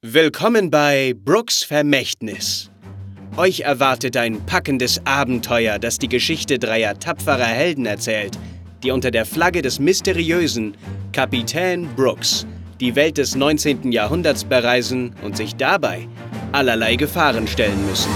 Willkommen bei Brooks Vermächtnis. Euch erwartet ein packendes Abenteuer, das die Geschichte dreier tapferer Helden erzählt, die unter der Flagge des mysteriösen Kapitän Brooks die Welt des 19. Jahrhunderts bereisen und sich dabei allerlei Gefahren stellen müssen.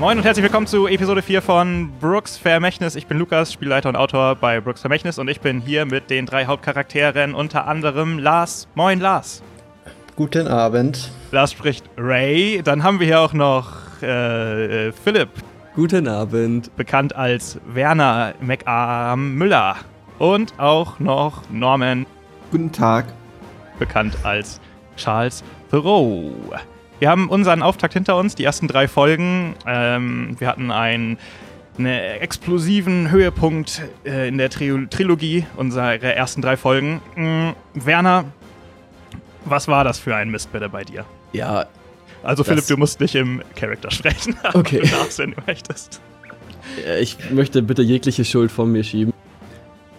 Moin und herzlich willkommen zu Episode 4 von Brooks Vermächtnis. Ich bin Lukas, Spielleiter und Autor bei Brooks Vermächtnis und ich bin hier mit den drei Hauptcharakteren, unter anderem Lars. Moin Lars. Guten Abend. Lars spricht Ray. Dann haben wir hier auch noch äh, äh, Philipp. Guten Abend. Bekannt als Werner McArm Müller. Und auch noch Norman. Guten Tag. Bekannt als Charles Thoreau. Wir haben unseren Auftakt hinter uns, die ersten drei Folgen. Ähm, wir hatten einen, einen explosiven Höhepunkt äh, in der Tri Trilogie unserer ersten drei Folgen. Mhm. Werner, was war das für ein Mist bitte bei dir? Ja. Also Philipp, du musst nicht im Charakter sprechen, okay. du darfst, wenn du möchtest. Ich möchte bitte jegliche Schuld von mir schieben.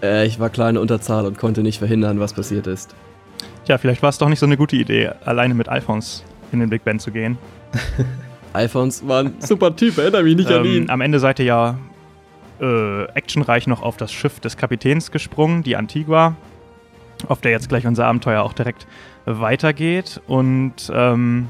Äh, ich war kleine Unterzahl und konnte nicht verhindern, was passiert ist. Tja, vielleicht war es doch nicht so eine gute Idee, alleine mit Alphons in den Big Ben zu gehen. Alphons war ein super Typ, erinnere mich nicht ähm, an ihn. Am Ende seid ihr ja äh, actionreich noch auf das Schiff des Kapitäns gesprungen, die Antigua, auf der jetzt gleich unser Abenteuer auch direkt weitergeht. Und ähm,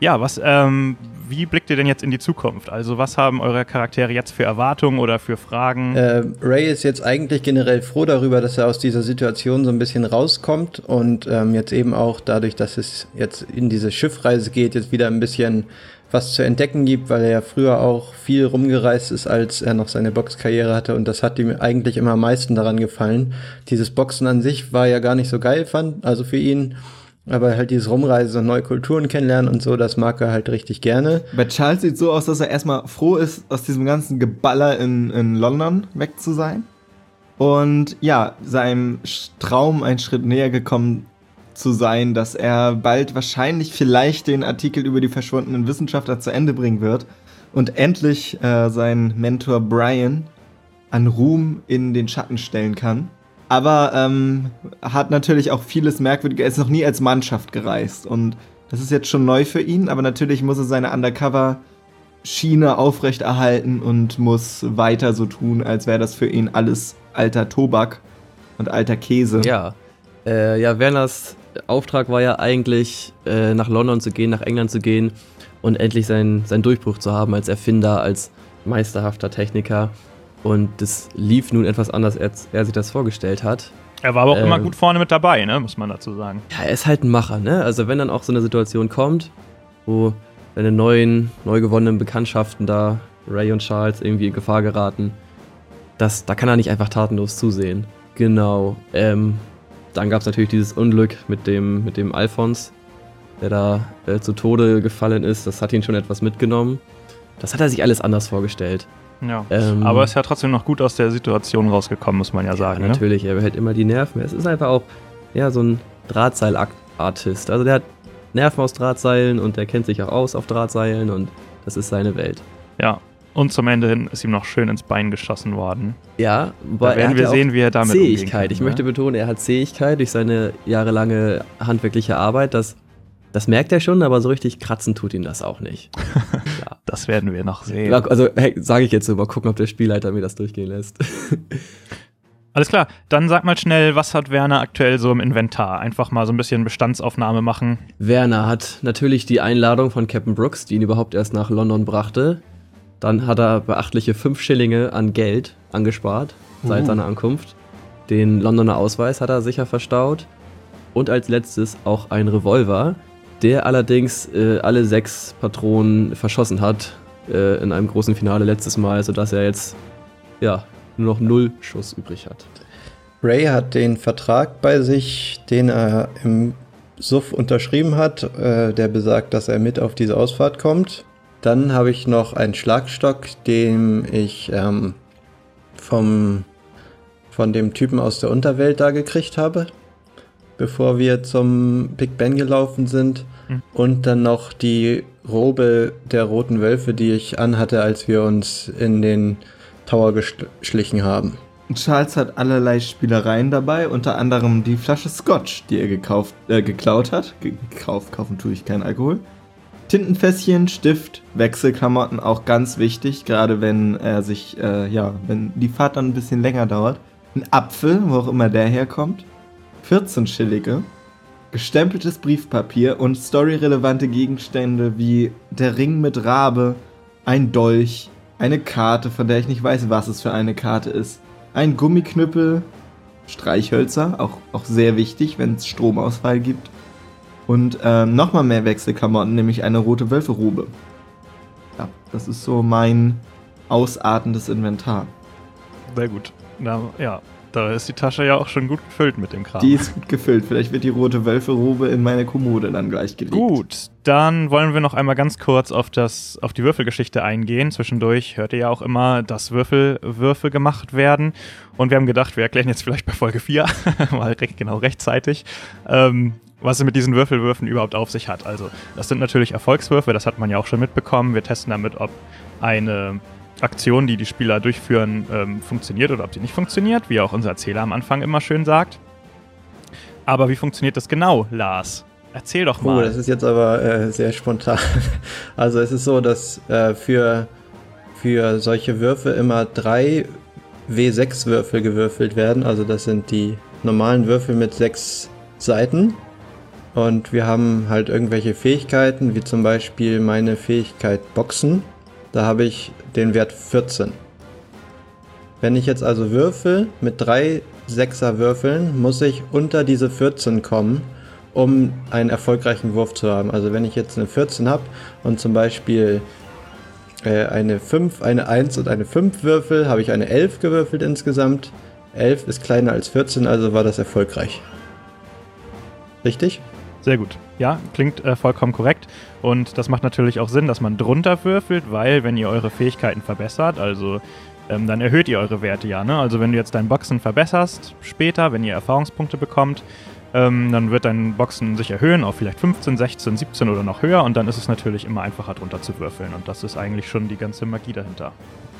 ja, was, ähm, wie blickt ihr denn jetzt in die Zukunft? Also, was haben eure Charaktere jetzt für Erwartungen oder für Fragen? Äh, Ray ist jetzt eigentlich generell froh darüber, dass er aus dieser Situation so ein bisschen rauskommt und ähm, jetzt eben auch dadurch, dass es jetzt in diese Schiffreise geht, jetzt wieder ein bisschen was zu entdecken gibt, weil er ja früher auch viel rumgereist ist, als er noch seine Boxkarriere hatte und das hat ihm eigentlich immer am meisten daran gefallen. Dieses Boxen an sich war ja gar nicht so geil, fand, also für ihn. Aber halt dieses Rumreisen und neue Kulturen kennenlernen und so, das mag er halt richtig gerne. Bei Charles sieht so aus, dass er erstmal froh ist, aus diesem ganzen Geballer in, in London weg zu sein. Und ja, seinem Traum einen Schritt näher gekommen zu sein, dass er bald wahrscheinlich vielleicht den Artikel über die verschwundenen Wissenschaftler zu Ende bringen wird und endlich äh, seinen Mentor Brian an Ruhm in den Schatten stellen kann. Aber ähm, hat natürlich auch vieles Merkwürdiges. Er ist noch nie als Mannschaft gereist und das ist jetzt schon neu für ihn, aber natürlich muss er seine Undercover-Schiene aufrechterhalten und muss weiter so tun, als wäre das für ihn alles alter Tobak und alter Käse. Ja. Äh, ja, Werners Auftrag war ja eigentlich, äh, nach London zu gehen, nach England zu gehen und endlich seinen, seinen Durchbruch zu haben als Erfinder, als meisterhafter Techniker. Und das lief nun etwas anders, als er sich das vorgestellt hat. Er war aber auch ähm, immer gut vorne mit dabei, ne? muss man dazu sagen. Ja, er ist halt ein Macher. Ne? Also wenn dann auch so eine Situation kommt, wo seine neuen, neu gewonnenen Bekanntschaften da, Ray und Charles, irgendwie in Gefahr geraten, das, da kann er nicht einfach tatenlos zusehen. Genau. Ähm, dann gab es natürlich dieses Unglück mit dem, mit dem Alphons, der da äh, zu Tode gefallen ist. Das hat ihn schon etwas mitgenommen. Das hat er sich alles anders vorgestellt. Ja. Ähm, aber er ist ja trotzdem noch gut aus der Situation rausgekommen, muss man ja sagen. Ja, natürlich, ne? er behält immer die Nerven. Es ist einfach auch ja, so ein Drahtseil-Artist. Also der hat Nerven aus Drahtseilen und der kennt sich auch aus auf Drahtseilen und das ist seine Welt. Ja. Und zum Ende hin ist ihm noch schön ins Bein geschossen worden. Ja, weil da werden wir sehen, wie er damit Zähigkeit. Kann, ich ne? möchte betonen, er hat Zähigkeit durch seine jahrelange handwerkliche Arbeit. Das, das merkt er schon, aber so richtig kratzen tut ihn das auch nicht. ja. Das werden wir noch sehen. Also hey, sage ich jetzt so, mal gucken, ob der Spielleiter mir das durchgehen lässt. Alles klar, dann sag mal schnell, was hat Werner aktuell so im Inventar? Einfach mal so ein bisschen Bestandsaufnahme machen. Werner hat natürlich die Einladung von Captain Brooks, die ihn überhaupt erst nach London brachte. Dann hat er beachtliche 5 Schillinge an Geld angespart seit uh. seiner Ankunft. Den Londoner Ausweis hat er sicher verstaut. Und als letztes auch ein Revolver, der allerdings äh, alle sechs Patronen verschossen hat äh, in einem großen Finale letztes Mal, sodass er jetzt ja nur noch null Schuss übrig hat. Ray hat den Vertrag bei sich, den er im Suff unterschrieben hat, äh, der besagt, dass er mit auf diese Ausfahrt kommt. Dann habe ich noch einen Schlagstock, den ich ähm, vom, von dem Typen aus der Unterwelt da gekriegt habe. Bevor wir zum Big Ben gelaufen sind. Hm. Und dann noch die Robe der roten Wölfe, die ich anhatte, als wir uns in den Tower geschlichen haben. Charles hat allerlei Spielereien dabei, unter anderem die Flasche Scotch, die er gekauft, äh, geklaut hat. Gekauft, kaufen tue ich keinen Alkohol. Tintenfässchen, Stift, Wechselklamotten, auch ganz wichtig, gerade wenn er sich, äh, ja, wenn die Fahrt dann ein bisschen länger dauert. Ein Apfel, wo auch immer der herkommt. 14 Schillige. Gestempeltes Briefpapier und storyrelevante Gegenstände wie der Ring mit Rabe, ein Dolch, eine Karte, von der ich nicht weiß, was es für eine Karte ist ein Gummiknüppel, Streichhölzer, auch, auch sehr wichtig, wenn es Stromausfall gibt. Und ähm, nochmal mehr Wechselklamotten, nämlich eine rote Wölferobe. Ja, das ist so mein ausartendes Inventar. Sehr gut. Na, ja, da ist die Tasche ja auch schon gut gefüllt mit dem Kram. Die ist gut gefüllt. Vielleicht wird die rote Wölferobe in meine Kommode dann gleich gelegt. Gut, dann wollen wir noch einmal ganz kurz auf, das, auf die Würfelgeschichte eingehen. Zwischendurch hört ihr ja auch immer, dass Würfel, Würfel gemacht werden. Und wir haben gedacht, wir erklären jetzt vielleicht bei Folge 4, mal recht, genau rechtzeitig, ähm, was es mit diesen Würfelwürfen überhaupt auf sich hat. Also, das sind natürlich Erfolgswürfe, das hat man ja auch schon mitbekommen. Wir testen damit, ob eine Aktion, die die Spieler durchführen, ähm, funktioniert oder ob sie nicht funktioniert, wie auch unser Erzähler am Anfang immer schön sagt. Aber wie funktioniert das genau, Lars? Erzähl doch mal. Oh, das ist jetzt aber äh, sehr spontan. Also es ist so, dass äh, für, für solche Würfe immer drei W6-Würfel gewürfelt werden. Also das sind die normalen Würfel mit sechs Seiten. Und wir haben halt irgendwelche Fähigkeiten, wie zum Beispiel meine Fähigkeit Boxen. Da habe ich den Wert 14. Wenn ich jetzt also würfel mit drei Sechser Würfeln, muss ich unter diese 14 kommen, um einen erfolgreichen Wurf zu haben. Also wenn ich jetzt eine 14 habe und zum Beispiel äh, eine 5, eine 1 und eine 5 würfel, habe ich eine 11 gewürfelt insgesamt. 11 ist kleiner als 14, also war das erfolgreich. Richtig? Sehr gut. Ja, klingt äh, vollkommen korrekt. Und das macht natürlich auch Sinn, dass man drunter würfelt, weil wenn ihr eure Fähigkeiten verbessert, also ähm, dann erhöht ihr eure Werte ja. Ne? Also wenn du jetzt dein Boxen verbesserst später, wenn ihr Erfahrungspunkte bekommt, ähm, dann wird dein Boxen sich erhöhen auf vielleicht 15, 16, 17 oder noch höher und dann ist es natürlich immer einfacher drunter zu würfeln. Und das ist eigentlich schon die ganze Magie dahinter.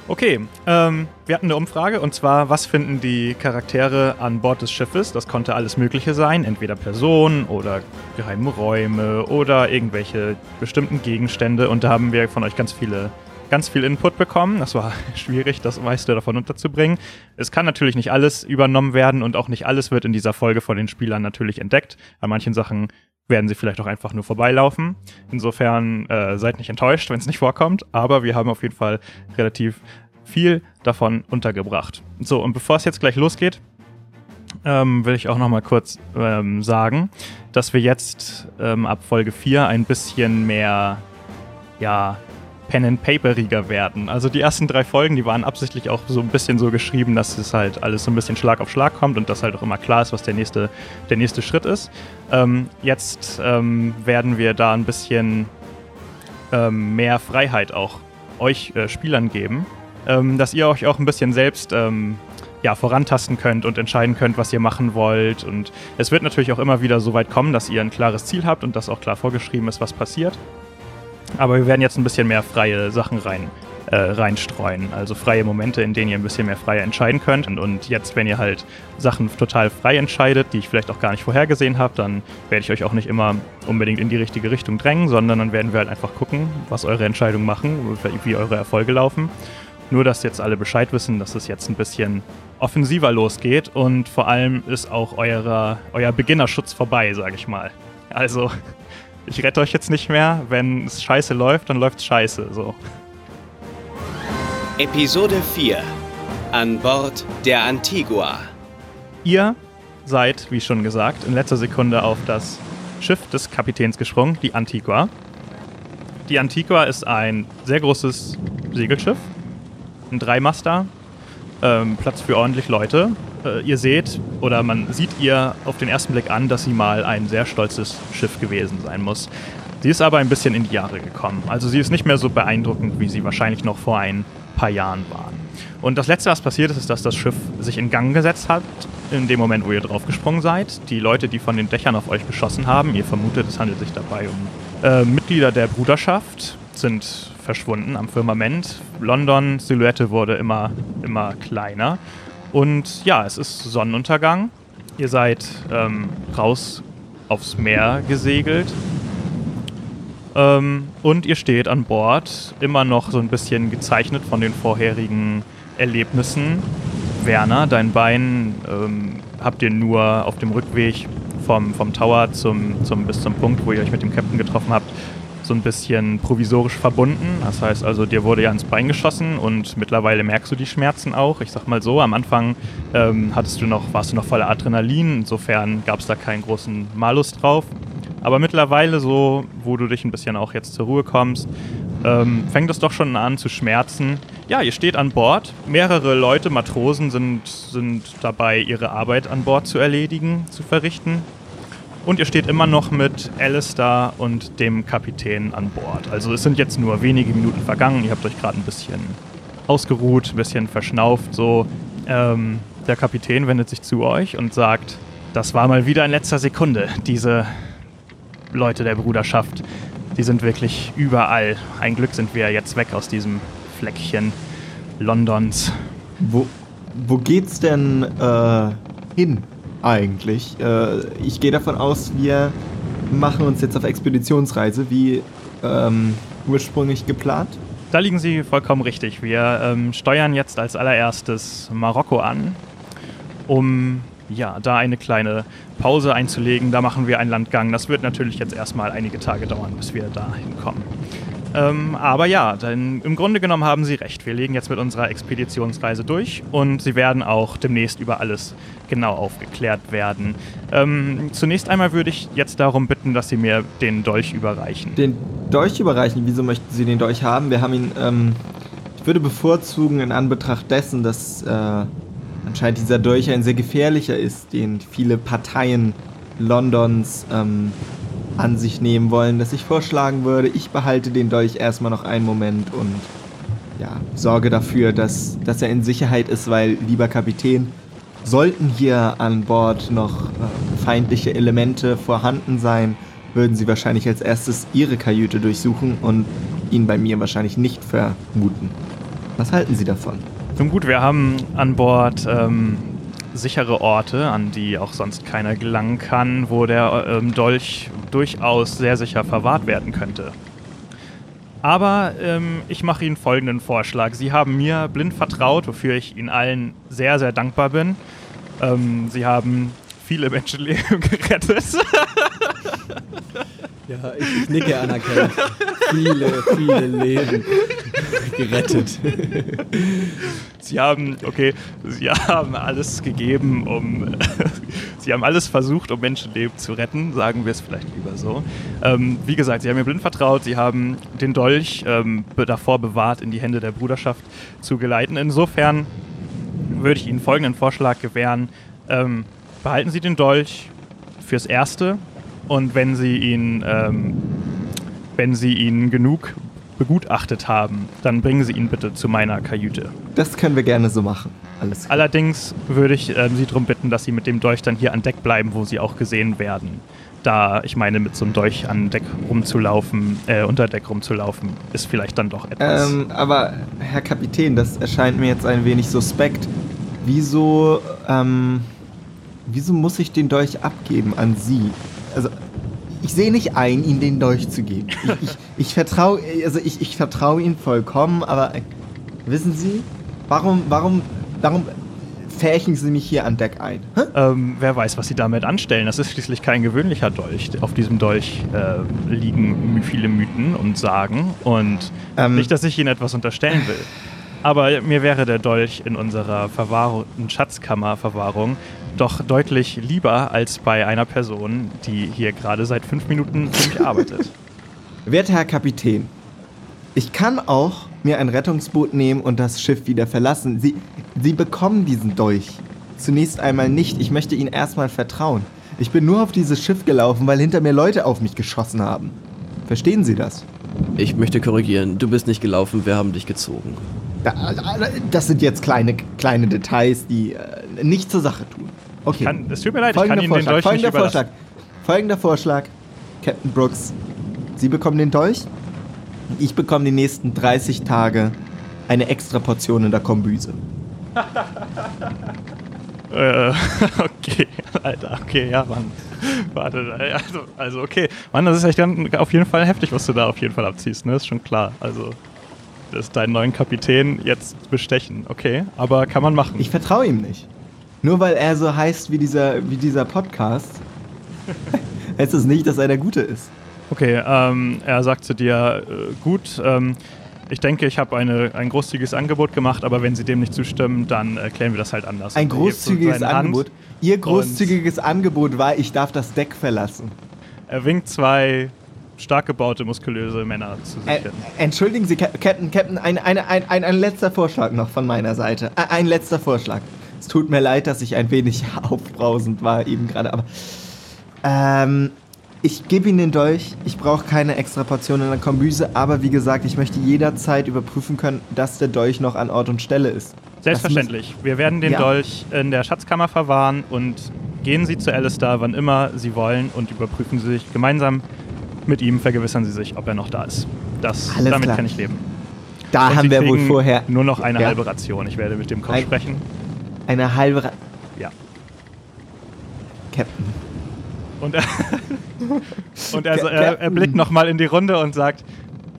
Okay, ähm, wir hatten eine Umfrage und zwar, was finden die Charaktere an Bord des Schiffes? Das konnte alles Mögliche sein, entweder Personen oder geheime Räume oder irgendwelche bestimmten Gegenstände und da haben wir von euch ganz viele ganz viel Input bekommen. Das war schwierig, das meiste davon unterzubringen. Es kann natürlich nicht alles übernommen werden und auch nicht alles wird in dieser Folge von den Spielern natürlich entdeckt. An manchen Sachen werden sie vielleicht auch einfach nur vorbeilaufen. Insofern äh, seid nicht enttäuscht, wenn es nicht vorkommt, aber wir haben auf jeden Fall relativ viel davon untergebracht. So, und bevor es jetzt gleich losgeht, ähm, will ich auch noch mal kurz ähm, sagen, dass wir jetzt ähm, ab Folge 4 ein bisschen mehr ja, Pen-and-Paperiger werden. Also die ersten drei Folgen, die waren absichtlich auch so ein bisschen so geschrieben, dass es halt alles so ein bisschen Schlag auf Schlag kommt und dass halt auch immer klar ist, was der nächste, der nächste Schritt ist. Ähm, jetzt ähm, werden wir da ein bisschen ähm, mehr Freiheit auch euch äh, Spielern geben, ähm, dass ihr euch auch ein bisschen selbst ähm, ja, vorantasten könnt und entscheiden könnt, was ihr machen wollt. Und es wird natürlich auch immer wieder so weit kommen, dass ihr ein klares Ziel habt und dass auch klar vorgeschrieben ist, was passiert. Aber wir werden jetzt ein bisschen mehr freie Sachen rein, äh, reinstreuen. Also freie Momente, in denen ihr ein bisschen mehr frei entscheiden könnt. Und jetzt, wenn ihr halt Sachen total frei entscheidet, die ich vielleicht auch gar nicht vorhergesehen habe, dann werde ich euch auch nicht immer unbedingt in die richtige Richtung drängen, sondern dann werden wir halt einfach gucken, was eure Entscheidungen machen, wie eure Erfolge laufen. Nur, dass jetzt alle Bescheid wissen, dass es jetzt ein bisschen offensiver losgeht und vor allem ist auch euer, euer Beginnerschutz vorbei, sage ich mal. Also ich rette euch jetzt nicht mehr. Wenn es scheiße läuft, dann läuft es scheiße. So. Episode 4 An Bord der Antigua. Ihr seid, wie schon gesagt, in letzter Sekunde auf das Schiff des Kapitäns gesprungen, die Antigua. Die Antigua ist ein sehr großes Segelschiff, ein Dreimaster, ähm, Platz für ordentlich Leute äh, ihr seht oder man sieht ihr auf den ersten Blick an, dass sie mal ein sehr stolzes Schiff gewesen sein muss. Sie ist aber ein bisschen in die Jahre gekommen. Also sie ist nicht mehr so beeindruckend, wie sie wahrscheinlich noch vor ein paar Jahren waren. Und das Letzte, was passiert ist, ist, dass das Schiff sich in Gang gesetzt hat, in dem Moment, wo ihr draufgesprungen seid. Die Leute, die von den Dächern auf euch geschossen haben, ihr vermutet, es handelt sich dabei um äh, Mitglieder der Bruderschaft, sind verschwunden am Firmament. London, Silhouette wurde immer, immer kleiner. Und ja, es ist Sonnenuntergang. Ihr seid ähm, raus aufs Meer gesegelt. Ähm, und ihr steht an Bord, immer noch so ein bisschen gezeichnet von den vorherigen Erlebnissen. Werner, dein Bein ähm, habt ihr nur auf dem Rückweg vom, vom Tower zum, zum, bis zum Punkt, wo ihr euch mit dem Captain getroffen habt, so ein bisschen provisorisch verbunden. Das heißt also, dir wurde ja ins Bein geschossen und mittlerweile merkst du die Schmerzen auch. Ich sag mal so, am Anfang ähm, hattest du noch, warst du noch voller Adrenalin, insofern gab es da keinen großen Malus drauf. Aber mittlerweile, so, wo du dich ein bisschen auch jetzt zur Ruhe kommst, ähm, fängt es doch schon an zu schmerzen. Ja, ihr steht an Bord. Mehrere Leute, Matrosen, sind, sind dabei, ihre Arbeit an Bord zu erledigen, zu verrichten. Und ihr steht immer noch mit Alistair und dem Kapitän an Bord. Also es sind jetzt nur wenige Minuten vergangen. Ihr habt euch gerade ein bisschen ausgeruht, ein bisschen verschnauft. So, ähm, der Kapitän wendet sich zu euch und sagt, das war mal wieder in letzter Sekunde. Diese Leute der Bruderschaft, die sind wirklich überall. Ein Glück sind wir jetzt weg aus diesem Fleckchen Londons. Wo, wo geht's denn äh, hin? eigentlich. Äh, ich gehe davon aus, wir machen uns jetzt auf Expeditionsreise, wie ähm, ursprünglich geplant. Da liegen Sie vollkommen richtig. Wir ähm, steuern jetzt als allererstes Marokko an, um ja, da eine kleine Pause einzulegen. Da machen wir einen Landgang. Das wird natürlich jetzt erstmal einige Tage dauern, bis wir da hinkommen. Ähm, aber ja, denn im Grunde genommen haben Sie recht. Wir legen jetzt mit unserer Expeditionsreise durch und Sie werden auch demnächst über alles genau aufgeklärt werden. Ähm, zunächst einmal würde ich jetzt darum bitten, dass Sie mir den Dolch überreichen. Den Dolch überreichen? Wieso möchten Sie den Dolch haben? Wir haben ihn, ähm, ich würde bevorzugen in Anbetracht dessen, dass äh, anscheinend dieser Dolch ein sehr gefährlicher ist, den viele Parteien Londons ähm, an sich nehmen wollen, dass ich vorschlagen würde, ich behalte den Dolch erstmal noch einen Moment und ja, sorge dafür, dass, dass er in Sicherheit ist, weil, lieber Kapitän, sollten hier an Bord noch äh, feindliche Elemente vorhanden sein, würden sie wahrscheinlich als erstes ihre Kajüte durchsuchen und ihn bei mir wahrscheinlich nicht vermuten. Was halten Sie davon? Nun gut, wir haben an Bord ähm, sichere Orte, an die auch sonst keiner gelangen kann, wo der ähm, Dolch durchaus sehr sicher verwahrt werden könnte. Aber ähm, ich mache Ihnen folgenden Vorschlag. Sie haben mir blind vertraut, wofür ich Ihnen allen sehr, sehr dankbar bin. Ähm, Sie haben viele Menschenleben gerettet. Ja, ich, ich nicke anerkennend. viele, viele Leben gerettet. Sie haben, okay, Sie haben alles gegeben, um. Sie haben alles versucht, um Menschenleben zu retten, sagen wir es vielleicht lieber so. Ähm, wie gesagt, Sie haben mir blind vertraut, Sie haben den Dolch ähm, davor bewahrt, in die Hände der Bruderschaft zu geleiten. Insofern würde ich Ihnen folgenden Vorschlag gewähren. Ähm, behalten Sie den Dolch fürs Erste und wenn Sie ihn, ähm, wenn Sie ihn genug begutachtet haben, dann bringen Sie ihn bitte zu meiner Kajüte. Das können wir gerne so machen. Alles klar. Allerdings würde ich ähm, Sie darum bitten, dass Sie mit dem Dolch dann hier an Deck bleiben, wo Sie auch gesehen werden. Da, ich meine, mit so einem Dolch an Deck rumzulaufen, äh, unter Deck rumzulaufen, ist vielleicht dann doch etwas. Ähm, aber Herr Kapitän, das erscheint mir jetzt ein wenig suspekt. Wieso, ähm, wieso muss ich den Dolch abgeben an Sie? Also, ich sehe nicht ein, Ihnen den Dolch zu geben. Ich, ich, ich vertraue, also ich, ich vertraue Ihnen vollkommen, aber äh, wissen Sie, warum, warum, warum färchen Sie mich hier an Deck ein? Ähm, wer weiß, was sie damit anstellen. Das ist schließlich kein gewöhnlicher Dolch. Auf diesem Dolch äh, liegen viele Mythen und Sagen. Und Ähm. nicht, dass ich Ihnen etwas unterstellen will. Aber mir wäre der Dolch in unserer Verwahrung, Schatzkammerverwahrung doch deutlich lieber als bei einer Person, die hier gerade seit fünf Minuten für mich arbeitet. Werter Herr Kapitän, ich kann auch mir ein Rettungsboot nehmen und das Schiff wieder verlassen. Sie, Sie bekommen diesen Dolch. Zunächst einmal nicht. Ich möchte Ihnen erstmal vertrauen. Ich bin nur auf dieses Schiff gelaufen, weil hinter mir Leute auf mich geschossen haben. Verstehen Sie das? Ich möchte korrigieren. Du bist nicht gelaufen, wir haben dich gezogen. Das sind jetzt kleine, kleine Details, die äh, nicht zur Sache tun. Okay. Kann, es tut mir leid, ich Folgender kann Ihnen den Vorschlag, Dolch nicht folgender überlassen. Vorschlag. Folgender Vorschlag. Captain Brooks, Sie bekommen den Dolch. Ich bekomme die nächsten 30 Tage eine extra Portion in der Kombüse. Äh, okay, Alter, okay, ja, Mann. Warte, also, also okay. Mann, das ist echt dann auf jeden Fall heftig, was du da auf jeden Fall abziehst, ne? Ist schon klar. Also, das deinen neuen Kapitän jetzt bestechen, okay. Aber kann man machen. Ich vertraue ihm nicht. Nur weil er so heißt wie dieser, wie dieser Podcast, heißt es nicht, dass er der Gute ist. Okay, ähm, er sagt zu dir, äh, gut, ähm, ich denke, ich habe ein großzügiges Angebot gemacht, aber wenn Sie dem nicht zustimmen, dann erklären wir das halt anders. Ein großzügiges seine Hand, Angebot. Ihr großzügiges Angebot war, ich darf das Deck verlassen. Er winkt zwei stark gebaute, muskulöse Männer zu sich Äh, hin. entschuldigen Sie, Cap- Captain, Captain, ein, ein, ein, ein letzter Vorschlag noch von meiner Seite. Ein, ein letzter Vorschlag. Es tut mir leid, dass ich ein wenig aufbrausend war eben gerade, aber ähm, ich gebe Ihnen den Dolch. Ich brauche keine extra Portion in der Kombüse, aber wie gesagt, ich möchte jederzeit überprüfen können, dass der Dolch noch an Ort und Stelle ist. Selbstverständlich. Wir werden den Ja. Dolch in der Schatzkammer verwahren und gehen Sie zu Alistair, wann immer Sie wollen und überprüfen Sie sich gemeinsam mit ihm, vergewissern Sie sich, ob er noch da ist. Das, Alles damit klar. kann ich leben. Da Und haben Sie wir wohl vorher nur noch eine Ja. halbe Ration. Ich werde mit dem Koch Ein- sprechen. Eine halbe. Ra Ja. Captain. Und er, und er, er, er blickt nochmal in die Runde und sagt,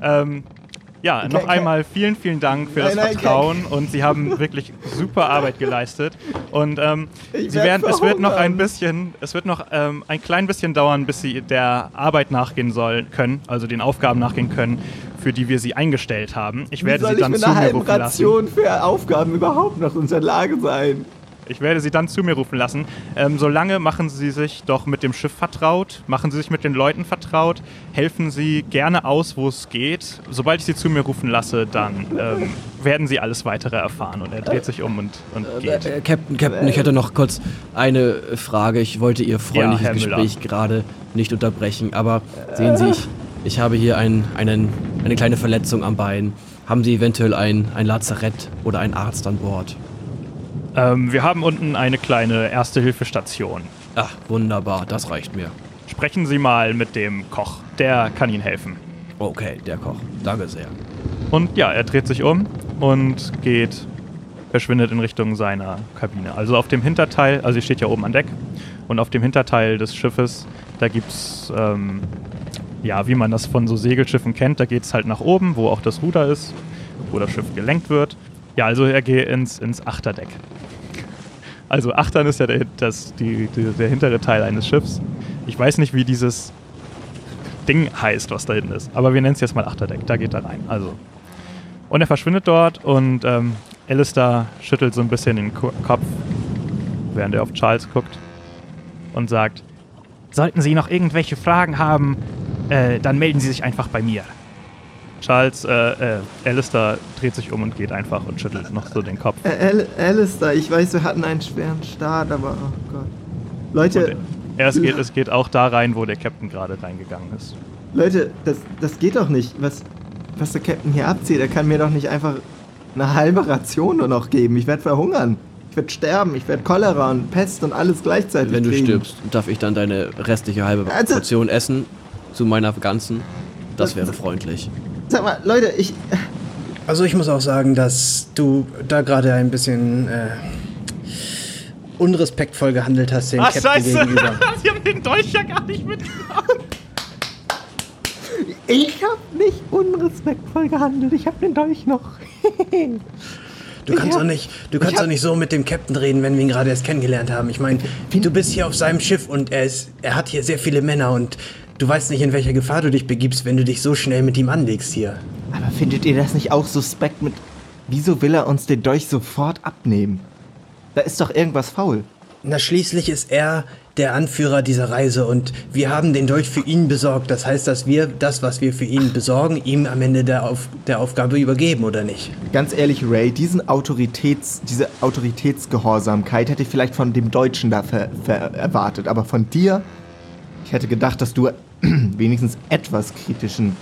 ähm, ja, noch Ca- einmal vielen, vielen Dank für das Nein, nein, Ca- Vertrauen und Sie haben wirklich super Arbeit geleistet. Und ähm, Sie werd werden, es wird noch ein bisschen, es wird noch ähm, ein klein bisschen dauern, bis Sie der Arbeit nachgehen sollen können, also den Aufgaben nachgehen können, für die wir Sie eingestellt haben. Ich Wie werde soll Sie ich dann mit zu einer mir rufen lassen. Ration für Aufgaben überhaupt noch in der Lage sein? Ich werde Sie dann zu mir rufen lassen. Ähm, solange machen Sie sich doch mit dem Schiff vertraut, machen Sie sich mit den Leuten vertraut, helfen Sie gerne aus, wo es geht. Sobald ich Sie zu mir rufen lasse, dann ähm, werden Sie alles weitere erfahren. Und er dreht sich um und, und geht. Äh, Captain, Captain, ich hätte noch kurz eine Frage. Ich wollte Ihr freundliches Müller. Gespräch gerade nicht unterbrechen, aber sehen Sie, ich, ich habe hier ein, einen, eine kleine Verletzung am Bein. Haben Sie eventuell ein, ein Lazarett oder einen Arzt an Bord? Ähm, wir haben unten eine kleine Erste-Hilfe-Station. Ach, wunderbar, das reicht mir. Sprechen Sie mal mit dem Koch. Der kann Ihnen helfen. Okay, der Koch. Danke sehr. Und ja, er dreht sich um und geht, verschwindet in Richtung seiner Kabine. Also auf dem Hinterteil, also sie steht ja oben an Deck, und auf dem Hinterteil des Schiffes, da gibt's, ähm, ja, wie man das von so Segelschiffen kennt, da geht's halt nach oben, wo auch das Ruder ist, wo das Schiff gelenkt wird. Ja, also er geht ins, ins Achterdeck. Also Achtern ist ja der, das, die, die, der hintere Teil eines Schiffs. Ich weiß nicht, wie dieses Ding heißt, was da hinten ist. Aber wir nennen es jetzt mal Achterdeck. Da geht er rein. Also. Und er verschwindet dort und ähm, Alistair schüttelt so ein bisschen den Ko Kopf, während er auf Charles guckt und sagt: Sollten Sie noch irgendwelche Fragen haben, äh, dann melden Sie sich einfach bei mir. Charles, äh, äh, Alistair dreht sich um und geht einfach und schüttelt noch so den Kopf. Al Alistair, ich weiß, wir hatten einen schweren Start, aber oh Gott. Leute, Ja, es geht, es geht auch da rein, wo der Captain gerade reingegangen ist. Leute, das, das geht doch nicht. Was, was der Captain hier abzieht, er kann mir doch nicht einfach eine halbe Ration nur noch geben. Ich werde verhungern. Ich werde sterben. Ich werde Cholera und Pest und alles gleichzeitig Wenn du kriegen. stirbst, darf ich dann deine restliche halbe Also- Portion essen zu meiner ganzen? Das wäre freundlich. Sag mal, Leute, ich. Also ich muss auch sagen, dass du da gerade ein bisschen äh, unrespektvoll gehandelt hast dem Captain gegenüber. Sie haben den Dolch ja gar nicht mitgenommen! Ich habe nicht unrespektvoll gehandelt. Ich habe den Dolch noch. Du kannst doch nicht, du kannst doch nicht so mit dem Captain reden, wenn wir ihn gerade erst kennengelernt haben. Ich meine, du bist hier auf seinem Schiff und er ist, er hat hier sehr viele Männer und du weißt nicht, in welcher Gefahr du dich begibst, wenn du dich so schnell mit ihm anlegst hier. Aber findet ihr das nicht auch suspekt mit. Wieso will er uns den Dolch sofort abnehmen? Da ist doch irgendwas faul. Na, schließlich ist er der Anführer dieser Reise und wir haben den Dolch für ihn besorgt. Das heißt, dass wir das, was wir für ihn besorgen, ihm am Ende der, Auf der Aufgabe übergeben, oder nicht? Ganz ehrlich, Ray, diesen Autoritäts, diese Autoritätsgehorsamkeit hätte ich vielleicht von dem Deutschen da erwartet. Aber von dir, ich hätte gedacht, dass du wenigstens etwas kritischen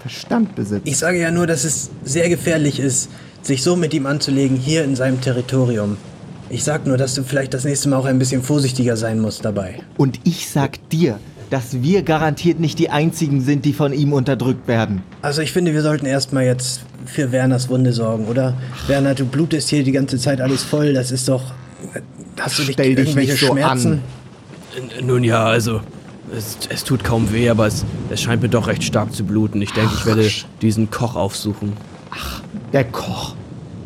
Verstand besitzt. Ich sage ja nur, dass es sehr gefährlich ist, sich so mit ihm anzulegen, hier in seinem Territorium. Ich sag nur, dass du vielleicht das nächste Mal auch ein bisschen vorsichtiger sein musst dabei. Und ich sag dir, dass wir garantiert nicht die einzigen sind, die von ihm unterdrückt werden. Also ich finde, wir sollten erstmal jetzt für Werners Wunde sorgen, oder? Werner, du blutest hier die ganze Zeit alles voll, das ist doch... Hast du nicht Stell dich irgendwelche nicht so Schmerzen? an. Nun ja, also, es, es tut kaum weh, aber es, es scheint mir doch recht stark zu bluten. Ich denke, ich werde diesen Koch aufsuchen. Der Koch.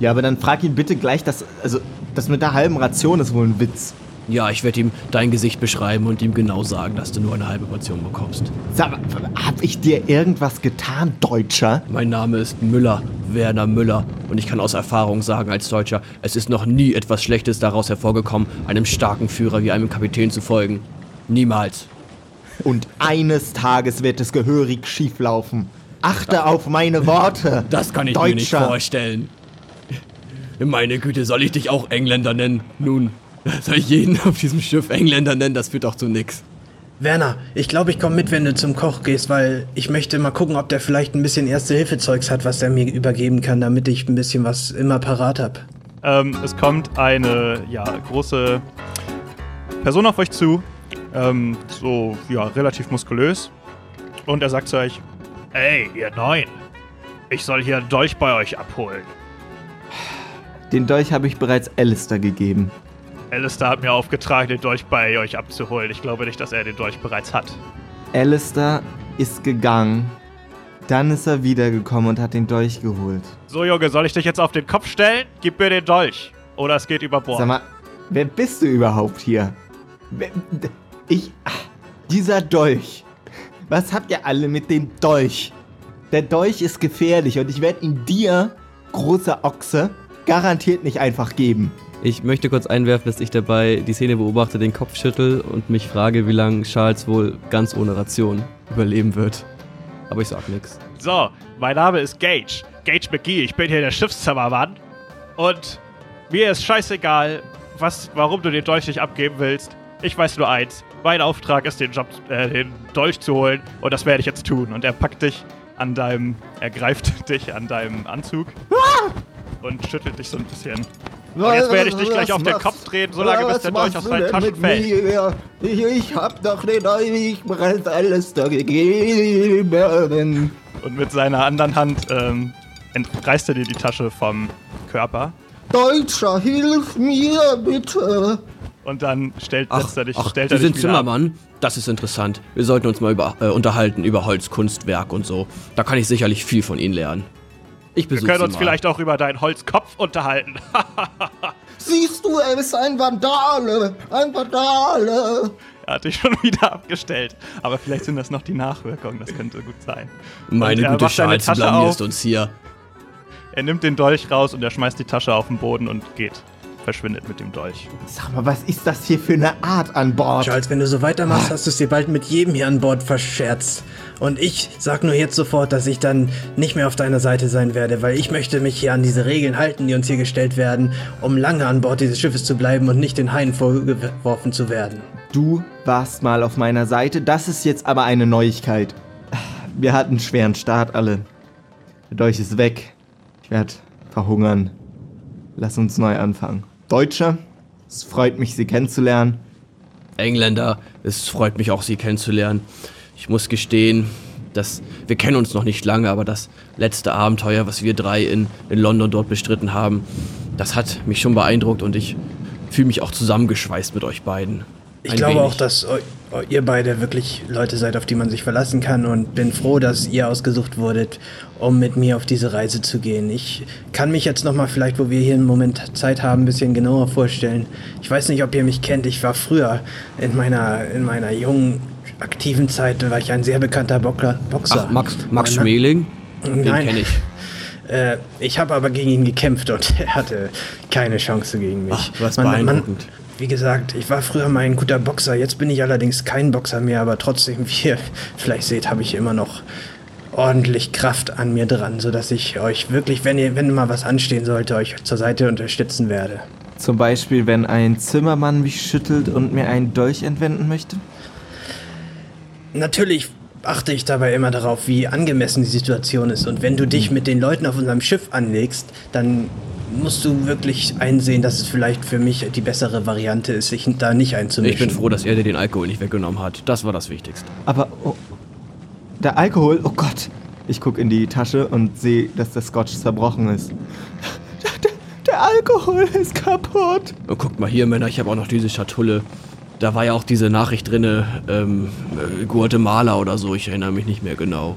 Ja, aber dann frag ihn bitte gleich, dass. Also, das mit der halben Ration ist wohl ein Witz. Ja, ich werde ihm dein Gesicht beschreiben und ihm genau sagen, dass du nur eine halbe Portion bekommst. Sag mal, hab ich dir irgendwas getan, Deutscher? Mein Name ist Müller, Werner Müller. Und ich kann aus Erfahrung sagen als Deutscher, es ist noch nie etwas Schlechtes daraus hervorgekommen, einem starken Führer wie einem Kapitän zu folgen. Niemals. Und eines Tages wird es gehörig schieflaufen. Achte auf meine Worte. Das kann ich Deutscher. mir nicht vorstellen. Meine Güte, soll ich dich auch Engländer nennen? Nun, soll ich jeden auf diesem Schiff Engländer nennen? Das führt doch zu nix. Werner, ich glaube, ich komme mit, wenn du zum Koch gehst, weil ich möchte mal gucken, ob der vielleicht ein bisschen Erste-Hilfe-Zeugs hat, was er mir übergeben kann, damit ich ein bisschen was immer parat hab. Ähm, es kommt eine ja, große Person auf euch zu, ähm, so ja, relativ muskulös. Und er sagt zu euch: Ey, ihr Neuen, ich soll hier einen Dolch bei euch abholen. Den Dolch habe ich bereits Alistair gegeben. Alistair hat mir aufgetragen, den Dolch bei euch abzuholen. Ich glaube nicht, dass er den Dolch bereits hat. Alistair ist gegangen. Dann ist er wiedergekommen und hat den Dolch geholt. So, Junge, soll ich dich jetzt auf den Kopf stellen? Gib mir den Dolch. Oder es geht über Bord. Sag mal, wer bist du überhaupt hier? Ich. ach, Dieser Dolch. Was habt ihr alle mit dem Dolch? Der Dolch ist gefährlich und ich werde ihn dir, großer Ochse, garantiert nicht einfach geben. Ich möchte kurz einwerfen, dass ich dabei die Szene beobachte, den Kopf schüttel und mich frage, wie lange Charles wohl ganz ohne Ration überleben wird. Aber ich sag nichts. So, mein Name ist Gage. Gage McGee. Ich bin hier der Schiffszimmermann. Und mir ist scheißegal, was, warum du den Dolch nicht abgeben willst. Ich weiß nur eins. Mein Auftrag ist, den, Job, äh, den Dolch zu holen. Und das werde ich jetzt tun. Und er packt dich an deinem, er greift dich an deinem Anzug. Und schüttelt dich so ein bisschen. Und jetzt werde ich dich gleich auf den Kopf drehen, solange bis der Dolch aus deinen Taschen fällt. Ich, ich hab doch den Dolch bereits alles da gegeben. Und mit seiner anderen Hand ähm, entreißt er dir die Tasche vom Körper. Deutscher, hilf mir bitte. Und dann stellt, Ach, er dich, ach stellt Sie er dich sind wieder ab. Zimmermann? Das ist interessant. Wir sollten uns mal über, äh, unterhalten über Holzkunstwerk und so. Da kann ich sicherlich viel von Ihnen lernen. Ich Wir besuche können Sie uns mal. vielleicht auch über deinen Holzkopf unterhalten. Siehst du, er ist ein Vandale. Ein Vandale. er hat dich schon wieder abgestellt. Aber vielleicht sind das noch die Nachwirkungen, das könnte gut sein. Meine gute Tasche blamierst auf. uns hier. Er nimmt den Dolch raus und er schmeißt die Tasche auf den Boden und geht. Verschwindet mit dem Dolch. Sag mal, was ist das hier für eine Art an Bord? Charles, wenn du so weitermachst, hast du es dir bald mit jedem hier an Bord verscherzt. Und ich sag nur jetzt sofort, dass ich dann nicht mehr auf deiner Seite sein werde, weil ich möchte mich hier an diese Regeln halten, die uns hier gestellt werden, um lange an Bord dieses Schiffes zu bleiben und nicht den Haien vorgeworfen zu werden. Du warst mal auf meiner Seite, das ist jetzt aber eine Neuigkeit. Wir hatten einen schweren Start alle. Der Dolch ist weg. Ich werde verhungern. Lass uns neu anfangen. Deutsche, es freut mich, Sie kennenzulernen. Engländer, es freut mich auch, Sie kennenzulernen. Ich muss gestehen, dass wir kennen uns noch nicht lange, aber das letzte Abenteuer, was wir drei in, in London dort bestritten haben, das hat mich schon beeindruckt und ich fühle mich auch zusammengeschweißt mit euch beiden. Ich glaube wenig. auch, dass ihr beide wirklich Leute seid, auf die man sich verlassen kann und bin froh, dass ihr ausgesucht wurdet, um mit mir auf diese Reise zu gehen. Ich kann mich jetzt nochmal vielleicht, wo wir hier einen Moment Zeit haben, ein bisschen genauer vorstellen. Ich weiß nicht, ob ihr mich kennt. Ich war früher in meiner, in meiner jungen, aktiven Zeit, war ich ein sehr bekannter Boxer. Ach, Max, Max Schmeling? Den Nein. kenne ich. Äh, ich habe aber gegen ihn gekämpft und er hatte keine Chance gegen mich. Ach, was beeindruckend. Wie gesagt, ich war früher mal ein guter Boxer. Jetzt bin ich allerdings kein Boxer mehr, aber trotzdem, wie ihr vielleicht seht, habe ich immer noch ordentlich Kraft an mir dran, sodass ich euch wirklich, wenn ihr, wenn mal was anstehen sollte, euch zur Seite unterstützen werde. Zum Beispiel, wenn ein Zimmermann mich schüttelt und mir einen Dolch entwenden möchte? Natürlich achte ich dabei immer darauf, wie angemessen die Situation ist. Und wenn du dich mit den Leuten auf unserem Schiff anlegst, dann musst du wirklich einsehen, dass es vielleicht für mich die bessere Variante ist, sich da nicht einzumischen. Ich bin froh, dass er dir den Alkohol nicht weggenommen hat. Das war das Wichtigste. Aber oh, der Alkohol, oh Gott. Ich gucke in die Tasche und sehe, dass der Scotch zerbrochen ist. Der, der Alkohol ist kaputt. Und guckt mal hier, Männer, ich habe auch noch diese Schatulle. Da war ja auch diese Nachricht drinne, ähm, äh, Guatemala oder so, ich erinnere mich nicht mehr genau.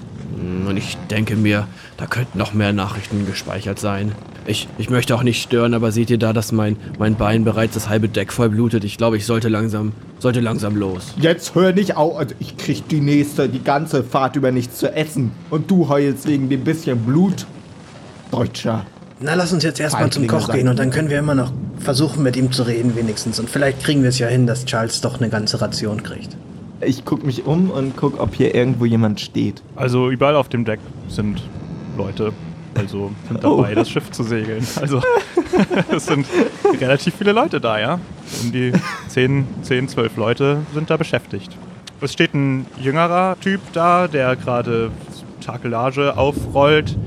Und ich denke mir, da könnten noch mehr Nachrichten gespeichert sein. Ich, ich möchte auch nicht stören, aber seht ihr da, dass mein, mein Bein bereits das halbe Deck voll blutet? Ich glaube, ich sollte langsam, sollte langsam los. Jetzt hör nicht auf. Also ich krieg die nächste, die ganze Fahrt über nichts zu essen. Und du heulst wegen dem bisschen Blut. Deutscher. Na, lass uns jetzt erstmal zum Koch sein. gehen und dann können wir immer noch versuchen, mit ihm zu reden, wenigstens. Und vielleicht kriegen wir es ja hin, dass Charles doch eine ganze Ration kriegt. Ich guck mich um und guck, ob hier irgendwo jemand steht. Also überall auf dem Deck sind Leute. Also sind Oh. dabei, das Schiff zu segeln. Also es sind relativ viele Leute da, ja. Um die 10, 10, 12 Leute sind da beschäftigt. Es steht ein jüngerer Typ da, der gerade Takelage aufrollt.